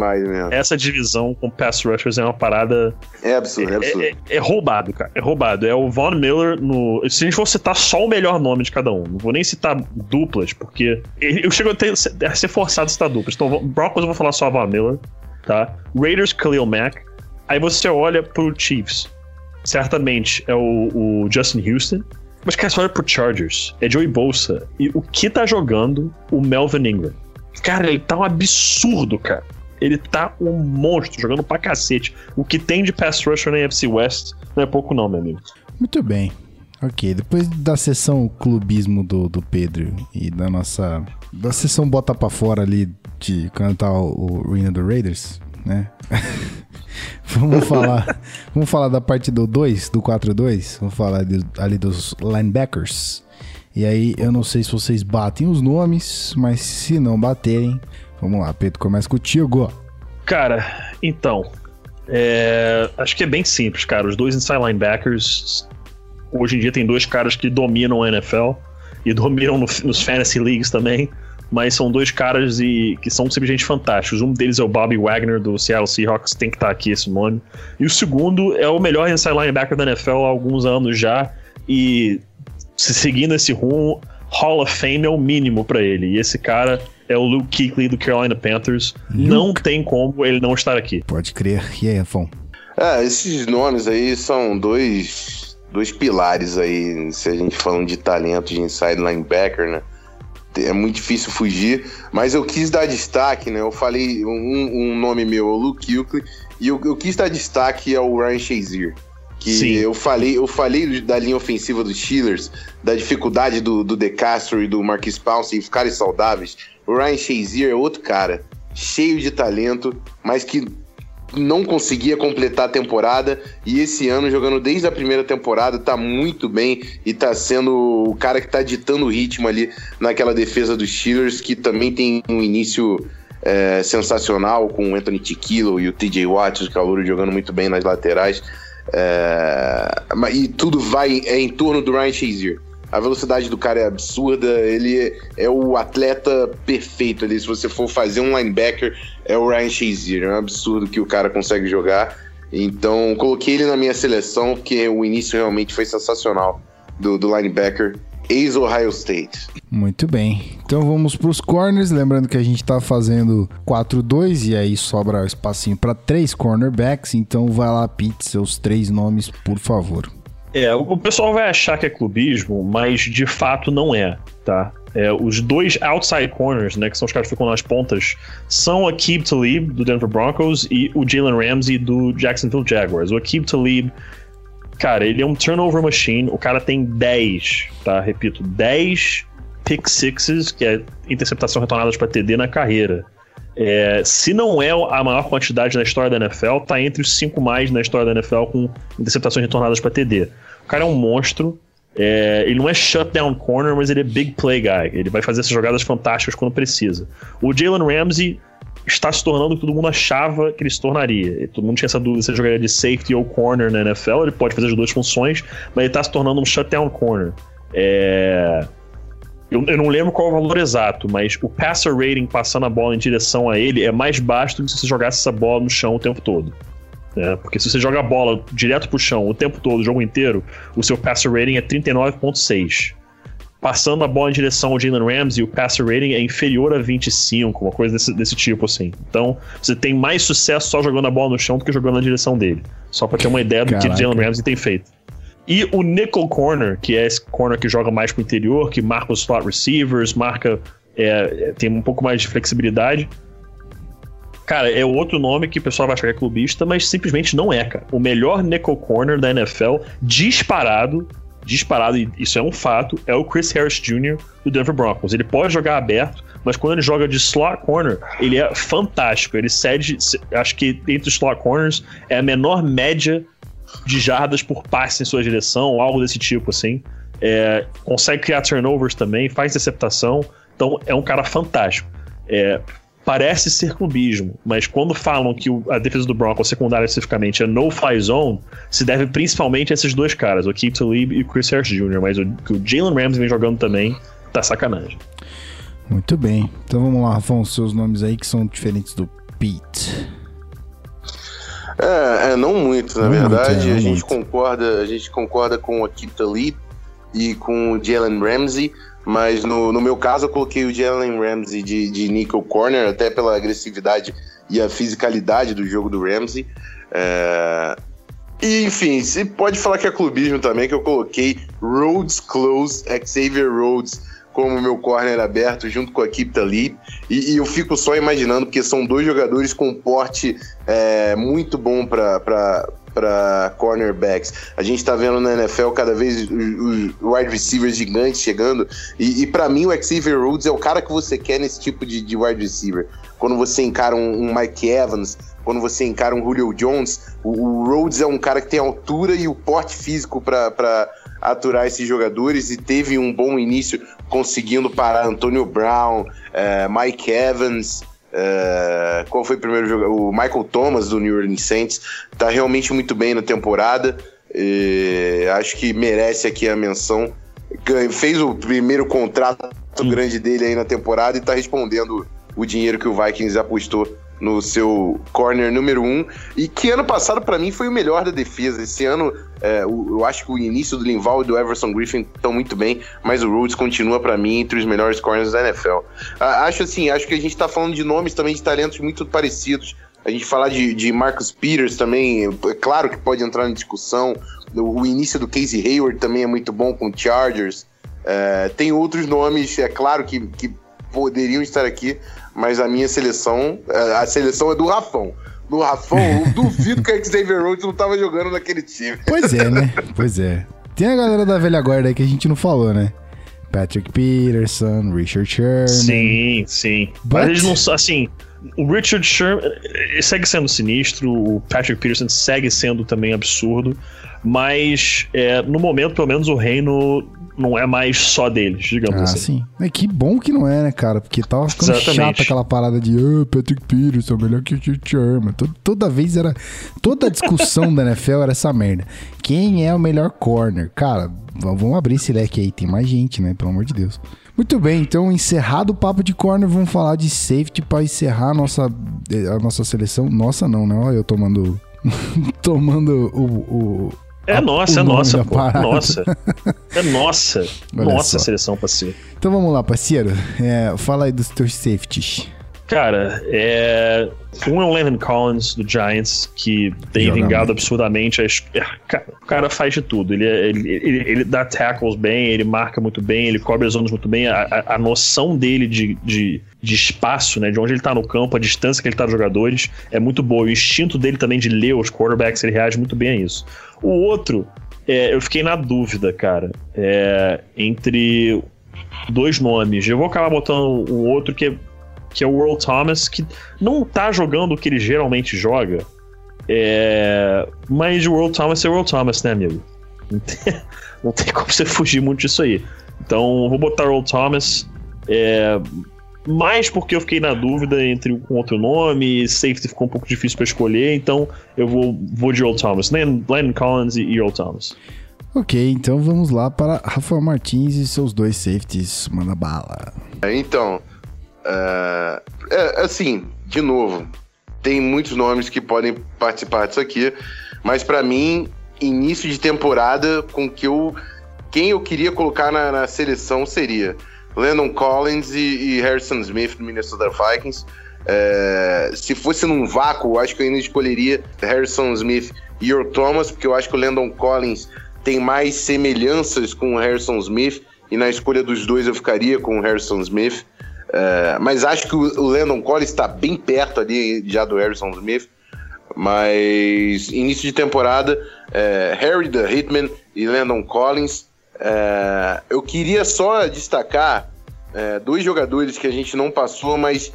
essa divisão com pass rushers é uma parada. É absurdo, é, é absurdo. É, é, roubado, cara. É roubado. É o Von Miller no. Se a gente for citar só o melhor nome de cada um, não vou nem citar duplas, porque eu chego a, ter, a ser forçado a citar duplas. Então, Broncos eu vou falar só Von Miller, tá? Raiders, Khalil Mack. Aí você olha pro Chiefs. Certamente é o, o Justin Houston. Mas, cara, você olha pro Chargers. É Joey Bolsa. E o que tá jogando o Melvin Ingram? Cara, ele tá um absurdo, cara. Ele tá um monstro, jogando pra cacete. O que tem de pass rusher na NFC West não é pouco, não, meu amigo. Muito bem. Ok, depois da sessão clubismo do, do Pedro e da nossa. Da sessão bota pra fora ali de cantar o, o Arena do Raiders, né? vamos falar. vamos falar da parte do 2, do 4-2. Vamos falar de, ali dos linebackers. E aí, eu não sei se vocês batem os nomes, mas se não baterem, vamos lá, Pedro, começa contigo. Cara, então, é, acho que é bem simples, cara. Os dois inside linebackers, hoje em dia tem dois caras que dominam a NFL e dominam no, nos fantasy leagues também, mas são dois caras e, que são simplesmente fantásticos. Um deles é o Bobby Wagner do Seattle Seahawks, tem que estar aqui esse nome. E o segundo é o melhor inside linebacker da NFL há alguns anos já e se seguindo esse rumo, Hall of Fame é o mínimo para ele. E esse cara é o Luke Kuechly do Carolina Panthers. Luke. Não tem como ele não estar aqui. Pode crer. E aí, Afon? É, esses nomes aí são dois, dois pilares aí, se a gente falando de talento de inside linebacker, né? É muito difícil fugir, mas eu quis dar destaque, né? Eu falei um, um nome meu, o Luke Kuechly, e eu, eu quis dar destaque ao Ryan Shazier que Sim. eu falei, eu falei da linha ofensiva dos Steelers, da dificuldade do, do De Castro e do Marquis em ficarem saudáveis. O Ryan Shazier é outro cara, cheio de talento, mas que não conseguia completar a temporada e esse ano jogando desde a primeira temporada tá muito bem e tá sendo o cara que tá ditando o ritmo ali naquela defesa dos Steelers que também tem um início é, sensacional com o Anthony Tiquilo e o TJ Watt, o calor jogando muito bem nas laterais. É, e tudo vai é em torno do Ryan Shazier. A velocidade do cara é absurda, ele é, o atleta perfeito ali. Se você for fazer um linebacker, é o Ryan Shazier. É um absurdo que o cara consegue jogar. Então, coloquei ele na minha seleção, porque o início realmente foi sensacional do, do linebacker ex-Ohio State. Muito bem. Então vamos para os corners. Lembrando que a gente está fazendo 4-2 e aí sobra espacinho para três cornerbacks. Então vai lá, Pete, seus três nomes, por favor. É, o pessoal vai achar que é clubismo, mas de fato não é, tá? É, os dois outside corners, né, que são os caras que ficam nas pontas, são o Akib Talib, do Denver Broncos, e o Jalen Ramsey, do Jacksonville Jaguars. O Akib Talib Cara, ele é um turnover machine. O cara tem 10, tá? Repito, 10 pick sixes, que é interceptação retornadas para TD na carreira. É, se não é a maior quantidade na história da NFL, tá entre os cinco mais na história da NFL com interceptações retornadas para TD. O cara é um monstro. É, ele não é shutdown corner, mas ele é big play guy. Ele vai fazer essas jogadas fantásticas quando precisa. O Jalen Ramsey está se tornando o que todo mundo achava que ele se tornaria. todo mundo tinha essa dúvida se ele jogaria de safety ou corner na NFL. Ele pode fazer as duas funções, mas ele está se tornando um shutdown corner. É... Eu, eu, não lembro qual é o valor exato, mas o passer rating passando a bola em direção a ele é mais baixo do que se você jogasse essa bola no chão o tempo todo. É, porque se você joga a bola direto pro chão o tempo todo, o jogo inteiro, o seu passer rating é 39.6 passando a bola em direção ao Jalen Ramsey, o passer rating é inferior a 25, uma coisa desse, desse tipo, assim. Então, você tem mais sucesso só jogando a bola no chão do que jogando na direção dele. Só pra ter uma ideia do Caraca. que o Jalen Ramsey tem feito. E o nickel corner, que é esse corner que joga mais pro interior, que marca os slot receivers, marca. É, tem um pouco mais de flexibilidade. Cara, é outro nome que o pessoal vai achar que é clubista, mas simplesmente não é, cara. O melhor nickel corner da NFL, disparado, disparado, e isso é um fato, é o Chris Harris Jr. do Denver Broncos. Ele pode jogar aberto, mas quando ele joga de slot corner, ele é fantástico. Ele cede, acho que entre os slot corners é a menor média de jardas por passe em sua direção, algo desse tipo, assim. É, consegue criar turnovers também, faz interceptação. Então é um cara fantástico. É, parece ser clubismo, mas quando falam que a defesa do Broncos, secundária especificamente, é no-fly zone, se deve principalmente a esses dois caras, o Keith Talib e o Chris Harris Jr., mas o que o Jalen Ramsey vem jogando também, tá sacanagem. Muito bem. Então vamos lá, Afonso, seus nomes aí que são diferentes do Pete. É, é não muito, na não verdade. Muito, é, a gente muito. concorda, a gente concorda com o Keith Talib e com o Jalen Ramsey. Mas no, no meu caso, eu coloquei o Jalen Ramsey de, de nickel corner, até pela agressividade e a fisicalidade do jogo do Ramsey. É... E, enfim, você pode falar que é clubismo também, que eu coloquei Rhodes Close, Xavier Rhodes como meu corner aberto junto com a Kip Talib. E, e, eu fico só imaginando, porque são dois jogadores com porte é, muito bom para para cornerbacks. A gente está vendo na NFL cada vez os wide receivers gigantes chegando. E, e para mim, o Xavier Rhodes é o cara que você quer nesse tipo de, de wide receiver. Quando você encara um, um, Mike Evans, quando você encara um Julio Jones, o, o Rhodes é um cara que tem altura e o porte físico para aturar esses jogadores e teve um bom início conseguindo parar Antonio Brown, é, Mike Evans, é, qual foi o primeiro jogador? O Michael Thomas do New Orleans Saints tá realmente muito bem na temporada. acho que merece aqui a menção. Fez o primeiro contrato grande dele aí na temporada e tá respondendo o dinheiro que o Vikings apostou no seu corner número um, e que ano passado para mim foi o melhor da defesa. Esse ano é, eu acho que o início do Linval e do Everson Griffin estão muito bem, mas o Rhodes continua para mim entre os melhores corners da NFL. acho assim, acho que a gente tá falando de nomes também de talentos muito parecidos. A gente falar de, de Marcus Peters também, é claro que pode entrar na discussão. O, o início do Casey Hayward também é muito bom com o Chargers. É, tem outros nomes, é claro que, que poderiam estar aqui, mas a minha seleção, é, a seleção é do Rafão. Do Rafão, eu duvido que o Xavier Rhodes não tava jogando naquele time. Pois é, né? Pois é. Tem a galera da velha guarda aí que a gente não falou, né? Patrick Peterson, Richard Sherman. Sim, sim. But... Mas eles não são, assim, o Richard Sherman segue sendo sinistro, o Patrick Peterson segue sendo também absurdo, mas é, no momento, pelo menos, o reino não é mais só deles, digamos ah, assim. sim. É que bom que não é, né, cara? Porque tava ficando Exatamente. chata aquela parada de oh, Patrick Peterson, melhor que o Sherman. Toda, toda vez era. Toda a discussão da NFL era essa merda. Quem é o melhor corner? Cara, vamos abrir esse leque aí. Tem mais gente, né? Pelo amor de Deus. Muito bem, então encerrado o papo de corner, vamos falar de safety para encerrar a nossa, a nossa seleção. Nossa, não, né? Olha eu tomando. tomando o, o é a, nossa, é nossa, pô. Nossa. É nossa. Olha nossa só. seleção, parceiro. Então vamos lá, parceiro. É, fala aí dos teus safeties. Cara, é. Um é o Landon Collins do Giants, que tem vingado absurdamente. É, o cara faz de tudo. Ele, é, ele, ele, ele, dá tackles bem, ele marca muito bem, ele cobre as zonas muito bem. A, a, a noção dele de, de, de, espaço, né? De onde ele tá no campo, a distância que ele tá dos jogadores, é muito boa. O instinto dele também de ler os quarterbacks, ele reage muito bem a isso. O outro, é, eu fiquei na dúvida, cara, é, entre dois nomes. Eu vou acabar botando um outro que é que é o Earl Thomas, que não tá jogando o que ele geralmente joga. É... Mas o Earl Thomas é o Earl Thomas, né, amigo? Não tem, não tem como você fugir muito disso aí. Então, vou botar o Earl Thomas. É... Mais porque eu fiquei na dúvida entre um outro nome, safety ficou um pouco difícil para escolher, então eu vou, vou de Earl Thomas. Landon Collins e Earl Thomas. Ok, então vamos lá para Rafael Martins e seus dois safeties. Manda bala. Então, é, é, assim, de novo, tem muitos nomes que podem participar disso aqui, mas para mim, início de temporada com que eu. Quem eu queria colocar na, na seleção seria Landon Collins e, e, Harrison Smith do Minnesota Vikings. É, se fosse num vácuo, acho que eu ainda escolheria Harrison Smith e Earl Thomas, porque eu acho que o Landon Collins tem mais semelhanças com o Harrison Smith, e na escolha dos dois eu ficaria com o Harrison Smith. É, mas acho que o Landon Collins está bem perto ali já do Harrison Smith. Mas início de temporada, é, Harry the Hitman e Landon Collins. É, eu queria só destacar é, dois jogadores que a gente não passou, mas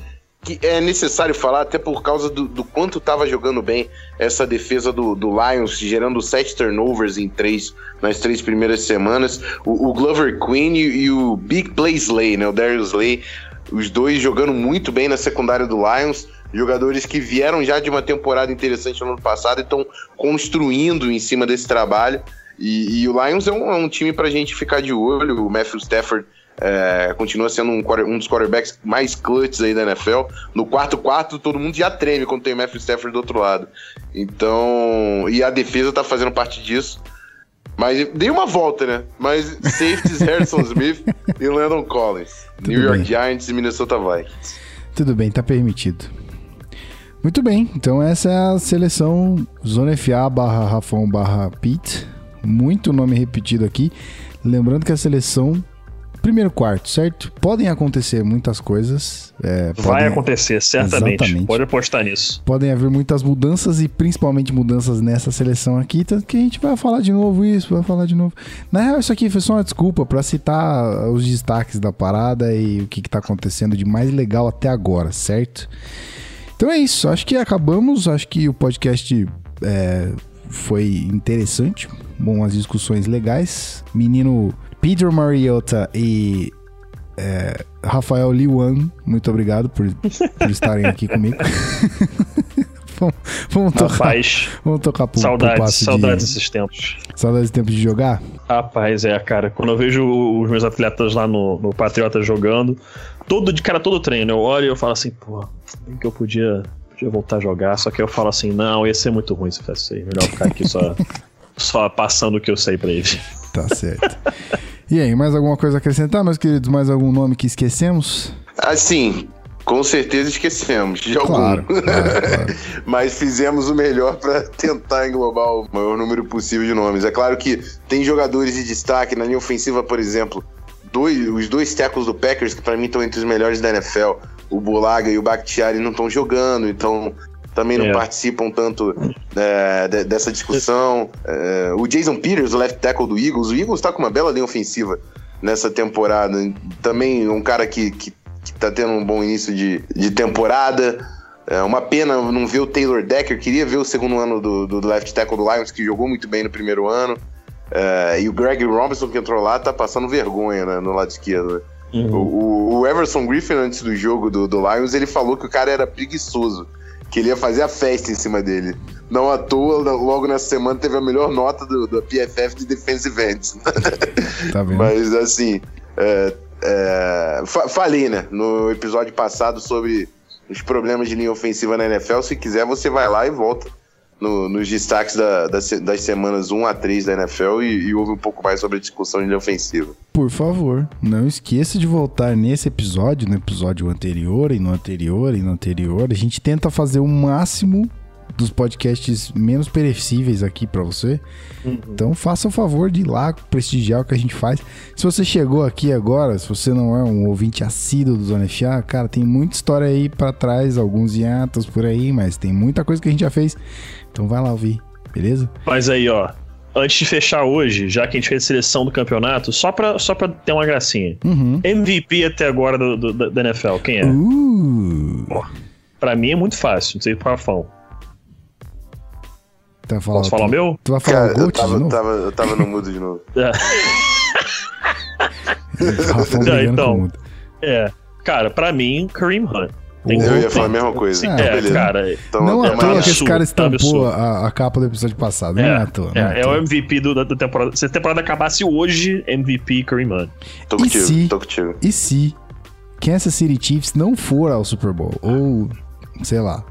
que é necessário falar, até por causa do, do quanto estava jogando bem essa defesa do, do, Lions, gerando sete turnovers em três, nas três primeiras semanas. O, o Glover Queen e, e, o Big Play Slay, né, o Darius Slay, os dois jogando muito bem na secundária do Lions. Jogadores que vieram já de uma temporada interessante no ano passado e estão construindo em cima desse trabalho. E, e o Lions é um, é um time para a gente ficar de olho. O Matthew Stafford é, continua sendo um, um, dos quarterbacks mais clutches aí da NFL. No quarto quarto, todo mundo já treme quando tem o Matthew Stafford do outro lado. Então, e a defesa tá fazendo parte disso. Mas dei uma volta, né? Mas safeties Harrison Smith e Landon Collins. Tudo New York bem. Giants e Minnesota Vikings. Tudo bem, tá permitido. Muito bem, então essa é a seleção Zona FA barra Rafão barra Pete. Muito nome repetido aqui. Lembrando que a seleção primeiro quarto, certo? Podem acontecer muitas coisas. É, Vai podem... acontecer, certamente. Exatamente. Pode apostar nisso. Podem haver muitas mudanças e principalmente mudanças nessa seleção aqui, tanto que a gente vai falar de novo isso, vai falar de novo. Na real, isso aqui foi só uma desculpa para citar os destaques da parada e o que, que tá acontecendo de mais legal até agora, certo? Então é isso, acho que acabamos, acho que o podcast é, foi interessante, bom, as discussões legais. Menino Peter Mariota e é, Rafael Liwan, muito obrigado por, por estarem aqui comigo. vamos, vamos tocar, Rapaz, vamos tocar pro, saudades, saudades de, desses tempos. saudades de tempo de jogar. Rapaz, é, cara, quando eu vejo os meus atletas lá no, no Patriota jogando, todo de cara, todo treino, eu olho e eu falo assim, pô, bem que eu podia, podia voltar a jogar, só que eu falo assim, não, ia ser muito ruim se aí, melhor ficar aqui só, só passando o que eu sei pra ele. Tá certo. E aí, mais alguma coisa a acrescentar, meus queridos? Mais algum nome que esquecemos? Assim, com certeza esquecemos de algum. Claro, claro, claro. Mas fizemos o melhor para tentar englobar o maior número possível de nomes. É claro que tem jogadores de destaque na linha ofensiva, por exemplo, dois, os dois tackles do Packers, que para mim estão entre os melhores da NFL, o Bulaga e o Bakhtiari, não estão jogando, então também não É. participam tanto é, de- dessa discussão. É, o Jason Peters, o left tackle do Eagles, o Eagles está com uma bela linha ofensiva nessa temporada. Também um cara que, que, que tá tendo um bom início de, de temporada. É uma pena não ver o Taylor Decker, queria ver o segundo ano do, do left tackle do Lions, que jogou muito bem no primeiro ano. É, e o Greg Robinson, que entrou lá, tá passando vergonha né, no lado esquerdo. Uhum. O, o- o Everson Griffin, antes do jogo do, do Lions, ele falou que o cara era preguiçoso, que ele ia fazer a festa em cima dele. Não à toa, logo nessa semana teve a melhor nota do, do PFF de Defensive Ends. Tá vendo? Mas assim, é, é, fa- falei, né, no episódio passado sobre os problemas de linha ofensiva na NFL. Se quiser, você vai lá e volta no- nos destaques da- das, das semanas 1 a 3 da NFL e, e ouve um pouco mais sobre a discussão de linha ofensiva. Por favor, não esqueça de voltar nesse episódio, no episódio anterior e no anterior e no anterior. A gente tenta fazer o máximo dos podcasts menos perecíveis aqui pra você. Então faça o favor de ir lá prestigiar o que a gente faz. Se você chegou aqui agora, se você não é um ouvinte assíduo do Zona FA, cara, tem muita história aí pra trás, alguns hiatos por aí, mas tem muita coisa que a gente já fez. Então vai lá ouvir, beleza? Mas aí, ó, antes de fechar hoje, já que a gente fez seleção do campeonato, só pra, só pra ter uma gracinha. Uhum. MVP até agora do, do- da NFL, quem é? Uh, Pra mim é muito fácil, não sei pro Rafão. tá falando, Posso falar o meu? Tu vai falar Cara, o eu Gold de tava, novo? tava, eu tava no mudo de novo. É. Rafão então. É. Cara, pra mim, Kareem Hunt. Tem Eu ia falar a mesma coisa. É, Então, É, beleza. cara, Então, não é à toa que esse cara é estampou a, a capa do episódio passado. Não é à toa. é, é é o MVP do- da, da temporada. Se a temporada acabasse hoje, MVP Kareem Hunt. Tô E contigo, se- tô contigo. E se Kansas City Chiefs não for ao Super Bowl? Ou, sei lá.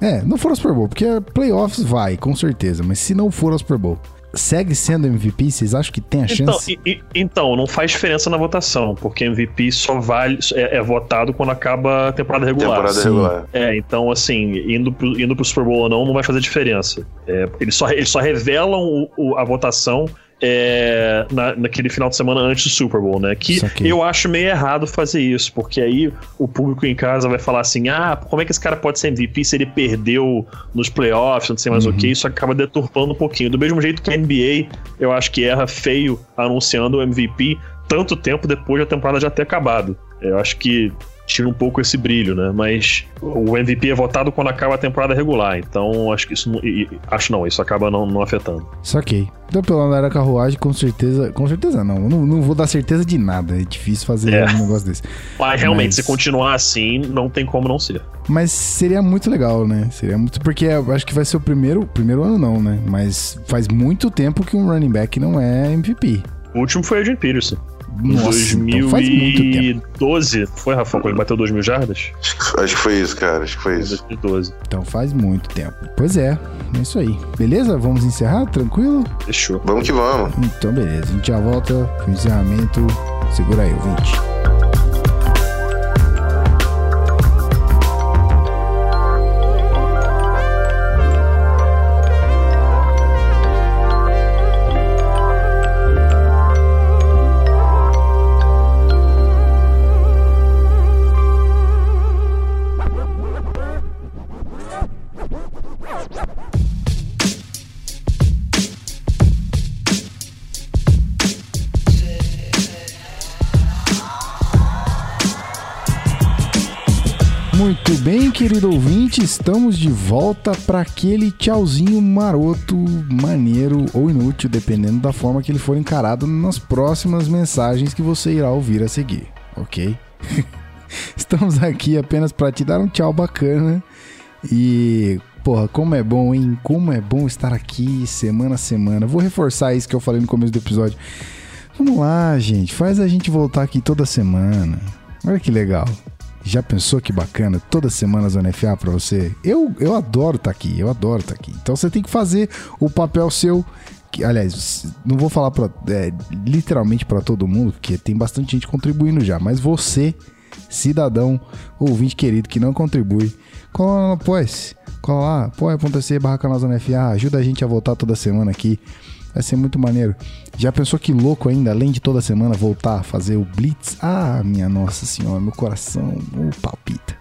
É, não for ao Super Bowl, porque playoffs vai, com certeza. Mas se não for ao Super Bowl, segue sendo MVP? Vocês acham que tem a Então, chance? e- e- então, não faz diferença na votação, porque MVP só vale. É, é votado quando acaba a temporada regular. Temporada sim. regular. É, então, assim, indo pro, indo pro Super Bowl ou não, não vai fazer diferença. É, eles, só, eles só revelam o- o- a votação é, na- naquele final de semana antes do Super Bowl, né? Que eu acho meio errado fazer isso, porque aí o público em casa vai falar assim: ah, como é que esse cara pode ser MVP se ele perdeu nos playoffs, não sei mais o que? Isso acaba deturpando um pouquinho. Do mesmo jeito que a NBA, eu acho que erra feio anunciando o MVP tanto tempo depois da temporada já ter acabado. Eu acho que tira um pouco esse brilho, né? Mas o MVP é votado quando acaba a temporada regular, então acho que isso não, e- acho não, isso acaba não, não afetando. Saquei. Então, pelo andar da carruagem, com certeza. Com certeza não. Não, não vou dar certeza de nada. É difícil fazer É. um negócio desse. Mas realmente, Mas- se continuar assim, não tem como não ser. Mas seria muito legal, né? Seria muito. Porque acho que vai ser o primeiro. Primeiro ano não, né? Mas faz muito tempo que um running back não é MVP. O último foi o Adrian Peterson. Em Nossa, então. 2012, foi, Rafa, quando ele bateu 2 mil jardas? Acho que foi isso, cara. Acho que foi isso. 2012. Então faz muito tempo. Pois é, é isso aí. Beleza? Vamos encerrar? Tranquilo? Fechou. Vamos que vamos. Então, beleza. A gente já volta pro encerramento. Segura aí, ouvinte. Querido ouvinte, estamos de volta para aquele tchauzinho maroto, maneiro ou inútil, dependendo da forma que ele for encarado nas próximas mensagens que você irá ouvir a seguir, ok? estamos aqui apenas para te dar um tchau bacana e Porra, como é bom, hein? Como é bom estar aqui semana a semana. Vou reforçar isso que eu falei no começo do episódio. Vamos lá, gente. Faz a gente voltar aqui toda semana. Olha que legal. Já pensou que bacana? Toda semana Zona FA pra você? Eu, eu adoro estar tá aqui, eu adoro estar tá aqui. Então você tem que fazer o papel seu. Que, aliás, não vou falar pra, é, literalmente para todo mundo, porque tem bastante gente contribuindo já, mas você, cidadão, ouvinte querido que não contribui, cola no cola apoia.se barra canal Zona FA, ajuda a gente a voltar toda semana aqui. Vai ser muito maneiro. Já pensou que louco ainda, além de toda semana voltar a fazer o Blitz? Ah, minha nossa senhora, meu coração, oh, palpita.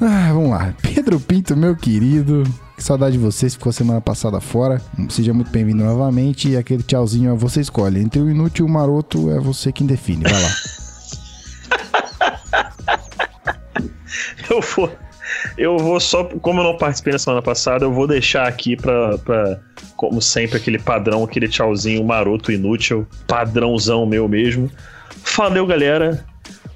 Ah, vamos lá. Pedro Pinto, meu querido. Que saudade de você, ficou semana passada fora. Seja muito bem-vindo novamente. E aquele tchauzinho você escolhe. Entre o inútil e o maroto é você quem define. Vai lá. eu vou. Eu vou só. Como eu não participei na semana passada, eu vou deixar aqui pra. pra como sempre, aquele padrão, aquele tchauzinho maroto, inútil, padrãozão meu mesmo. Valeu, galera.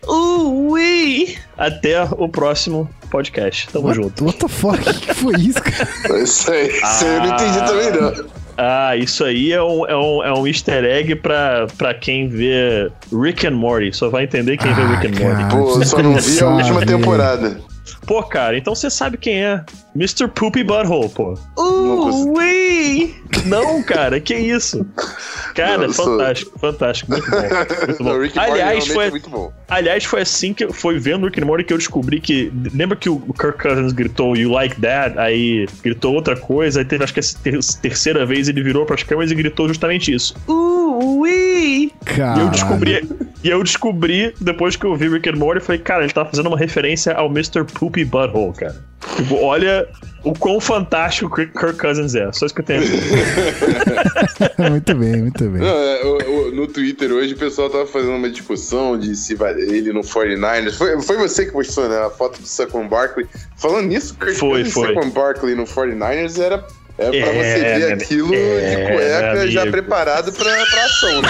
Ui! Até o próximo podcast. Tamo what, junto. What the fuck? O que foi isso, cara? Isso aí, isso aí eu não entendi ah, também, não. Ah, isso aí é um, é um, é um easter egg pra, pra quem vê Rick and Morty. Só vai entender quem ah, vê Rick and Morty. Pô, só não vi a última temporada. Pô, cara, então você sabe quem é Mr. Poopy Butthole, pô. Uh, ui! Não, cara, que isso? Cara, Não, fantástico, sou... fantástico, muito bom. Muito bom. Rick aliás, foi, é muito bom. aliás, foi assim que foi vendo Rick and Morty que eu descobri que. Lembra que o Kirk Cousins gritou You like that? Aí gritou outra coisa, aí teve acho que a terceira vez ele virou para as câmeras e gritou justamente isso. Uh, ui! Caralho. E eu descobri. E eu descobri, depois que eu vi Rick and Morty, falei, cara, ele tá fazendo uma referência ao Mr. Poopy Butthole, cara. Tipo, olha o quão fantástico Kirk Cousins é. Só isso que eu tenho Muito bem, muito bem. Não, é, no Twitter hoje o pessoal tava fazendo uma discussão de se vai ele no 49ers. Foi, foi você que postou, né? A foto do Saquon Barkley. Falando nisso, Kirk foi, Cousins foi. Saquon Barkley no 49ers era é pra é, você ver aquilo é, de cueca já preparado pra, pra ação, né?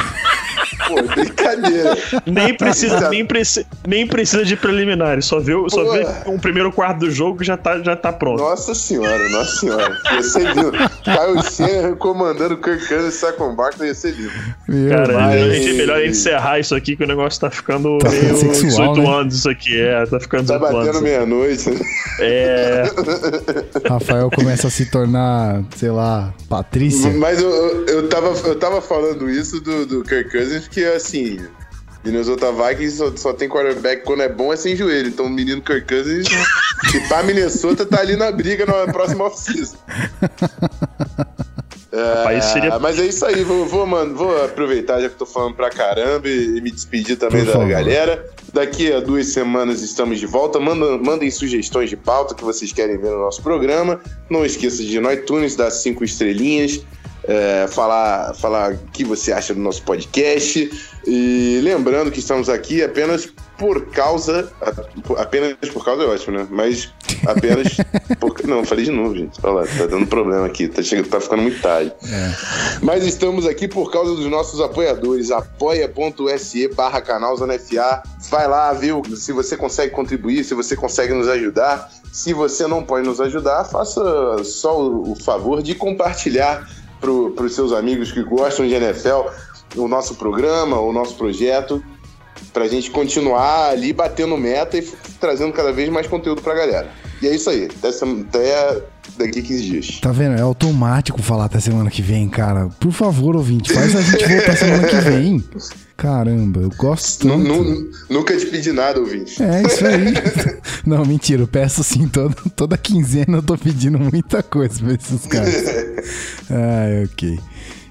Pô, brincadeira. Nem precisa, nem, preci, nem precisa de preliminares, só vê, só vê um primeiro quarto do jogo que já tá, já tá pronto. Nossa senhora, nossa senhora. Ia ser lindo. Caio Senna comandando o Kirk Cousins e Saquon Barkley ia ser lindo. Cara, mas... a gente, melhor a gente encerrar isso aqui que o negócio tá ficando tá meio sexual, 18 né? anos isso aqui, é, tá ficando Tá batendo meia-noite. É. Rafael começa a se tornar, sei lá, Patrícia. Mas eu, eu, eu, tava, eu tava falando isso do, do Kirk Cousins porque, assim, Minnesota Vikings só, só, tem quarterback quando é bom é sem joelho. Então o menino Kirk Cousins, se pra Minnesota, tá ali na briga na próxima off-season. É, seria... Mas é isso aí, vou, vou, mano, vou aproveitar já que tô falando pra caramba e, e me despedir também Por da favor. galera. Daqui a duas semanas estamos de volta. Manda, mandem sugestões de pauta que vocês querem ver no nosso programa. Não esqueça de ir no iTunes, dar cinco estrelinhas é, falar, falar o que você acha do nosso podcast. E lembrando que estamos aqui apenas por causa. Apenas por causa é ótimo, né? Mas apenas. por, não, falei de novo, gente. Olha lá, tá dando problema aqui, tá, chegando, tá ficando muito tarde. É. Mas estamos aqui por causa dos nossos apoiadores. apoia.se barra canal Zona FA. Vai lá, viu? Se você consegue contribuir, se você consegue nos ajudar. Se você não pode nos ajudar, faça só o favor de compartilhar para os seus amigos que gostam de NFL o nosso programa, o nosso projeto, para a gente continuar ali batendo meta e trazendo cada vez mais conteúdo para a galera. E é isso aí, até daqui 15 dias. Tá vendo? É automático falar até semana que vem, cara. Por favor, ouvinte, faz a gente voltar semana que vem. Caramba, eu gosto tanto. Nunca te pedi nada, ouvinte. É, isso aí. Não, mentira, eu peço sim, toda, toda quinzena eu tô pedindo muita coisa pra esses caras. ah, ok.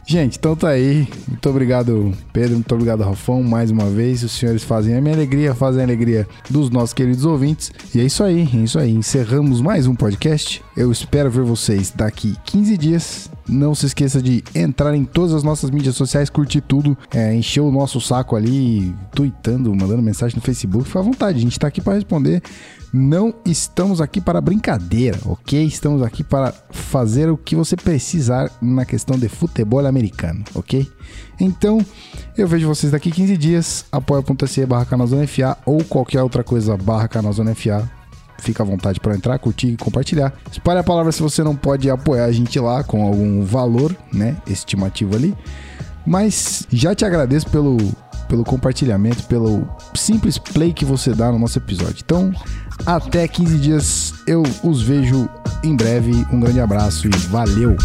Gente, então tá aí. Muito obrigado, Pedro. Muito obrigado, Rafão, mais uma vez. Os senhores fazem a minha alegria, fazem a alegria dos nossos queridos ouvintes. E é isso aí, é isso aí. Encerramos mais um podcast. Eu espero ver vocês daqui 15 dias Não se esqueça de entrar em todas as nossas mídias sociais, curtir tudo, é, encher o nosso saco ali, tweetando, mandando mensagem no Facebook. Fica à vontade, a gente tá aqui para responder. Não estamos aqui para brincadeira, ok? Estamos aqui para fazer o que você precisar na questão de futebol americano, ok? Então, eu vejo vocês daqui 15 dias. apoia.se barra FA ou qualquer outra coisa barra FA fica à vontade para entrar, curtir e compartilhar. Espalhe a palavra se você não pode apoiar a gente lá com algum valor, né, estimativo ali. Mas já te agradeço pelo, pelo compartilhamento, pelo simples play que você dá no nosso episódio. Então, até 15 dias, eu os vejo em breve. Um grande abraço e valeu!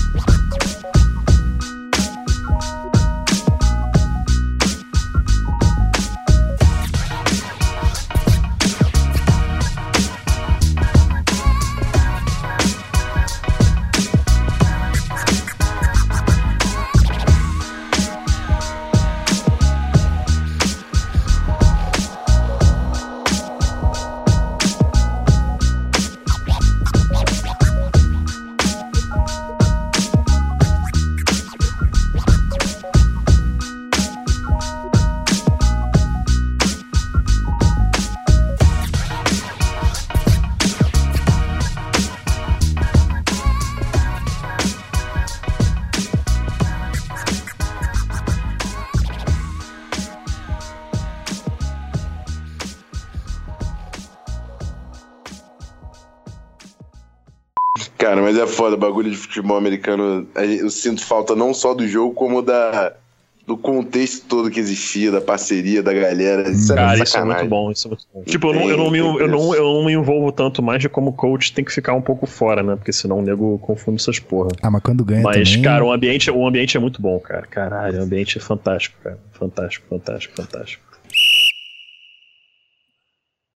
Foda, bagulho de futebol americano. Eu sinto falta não só do jogo, como da, do contexto todo que existia, da parceria da galera. Isso Cara, isso é muito bom, isso é muito bom. Tipo, eu não, eu, não me, eu, não, eu não me envolvo tanto mais de como coach tem que ficar um pouco fora, né? Porque senão o nego confunde essas porra. Ah, mas quando ganha Mas, também... cara, o ambiente, o ambiente é muito bom, cara. Caralho, o ambiente é fantástico, cara. Fantástico, fantástico, fantástico.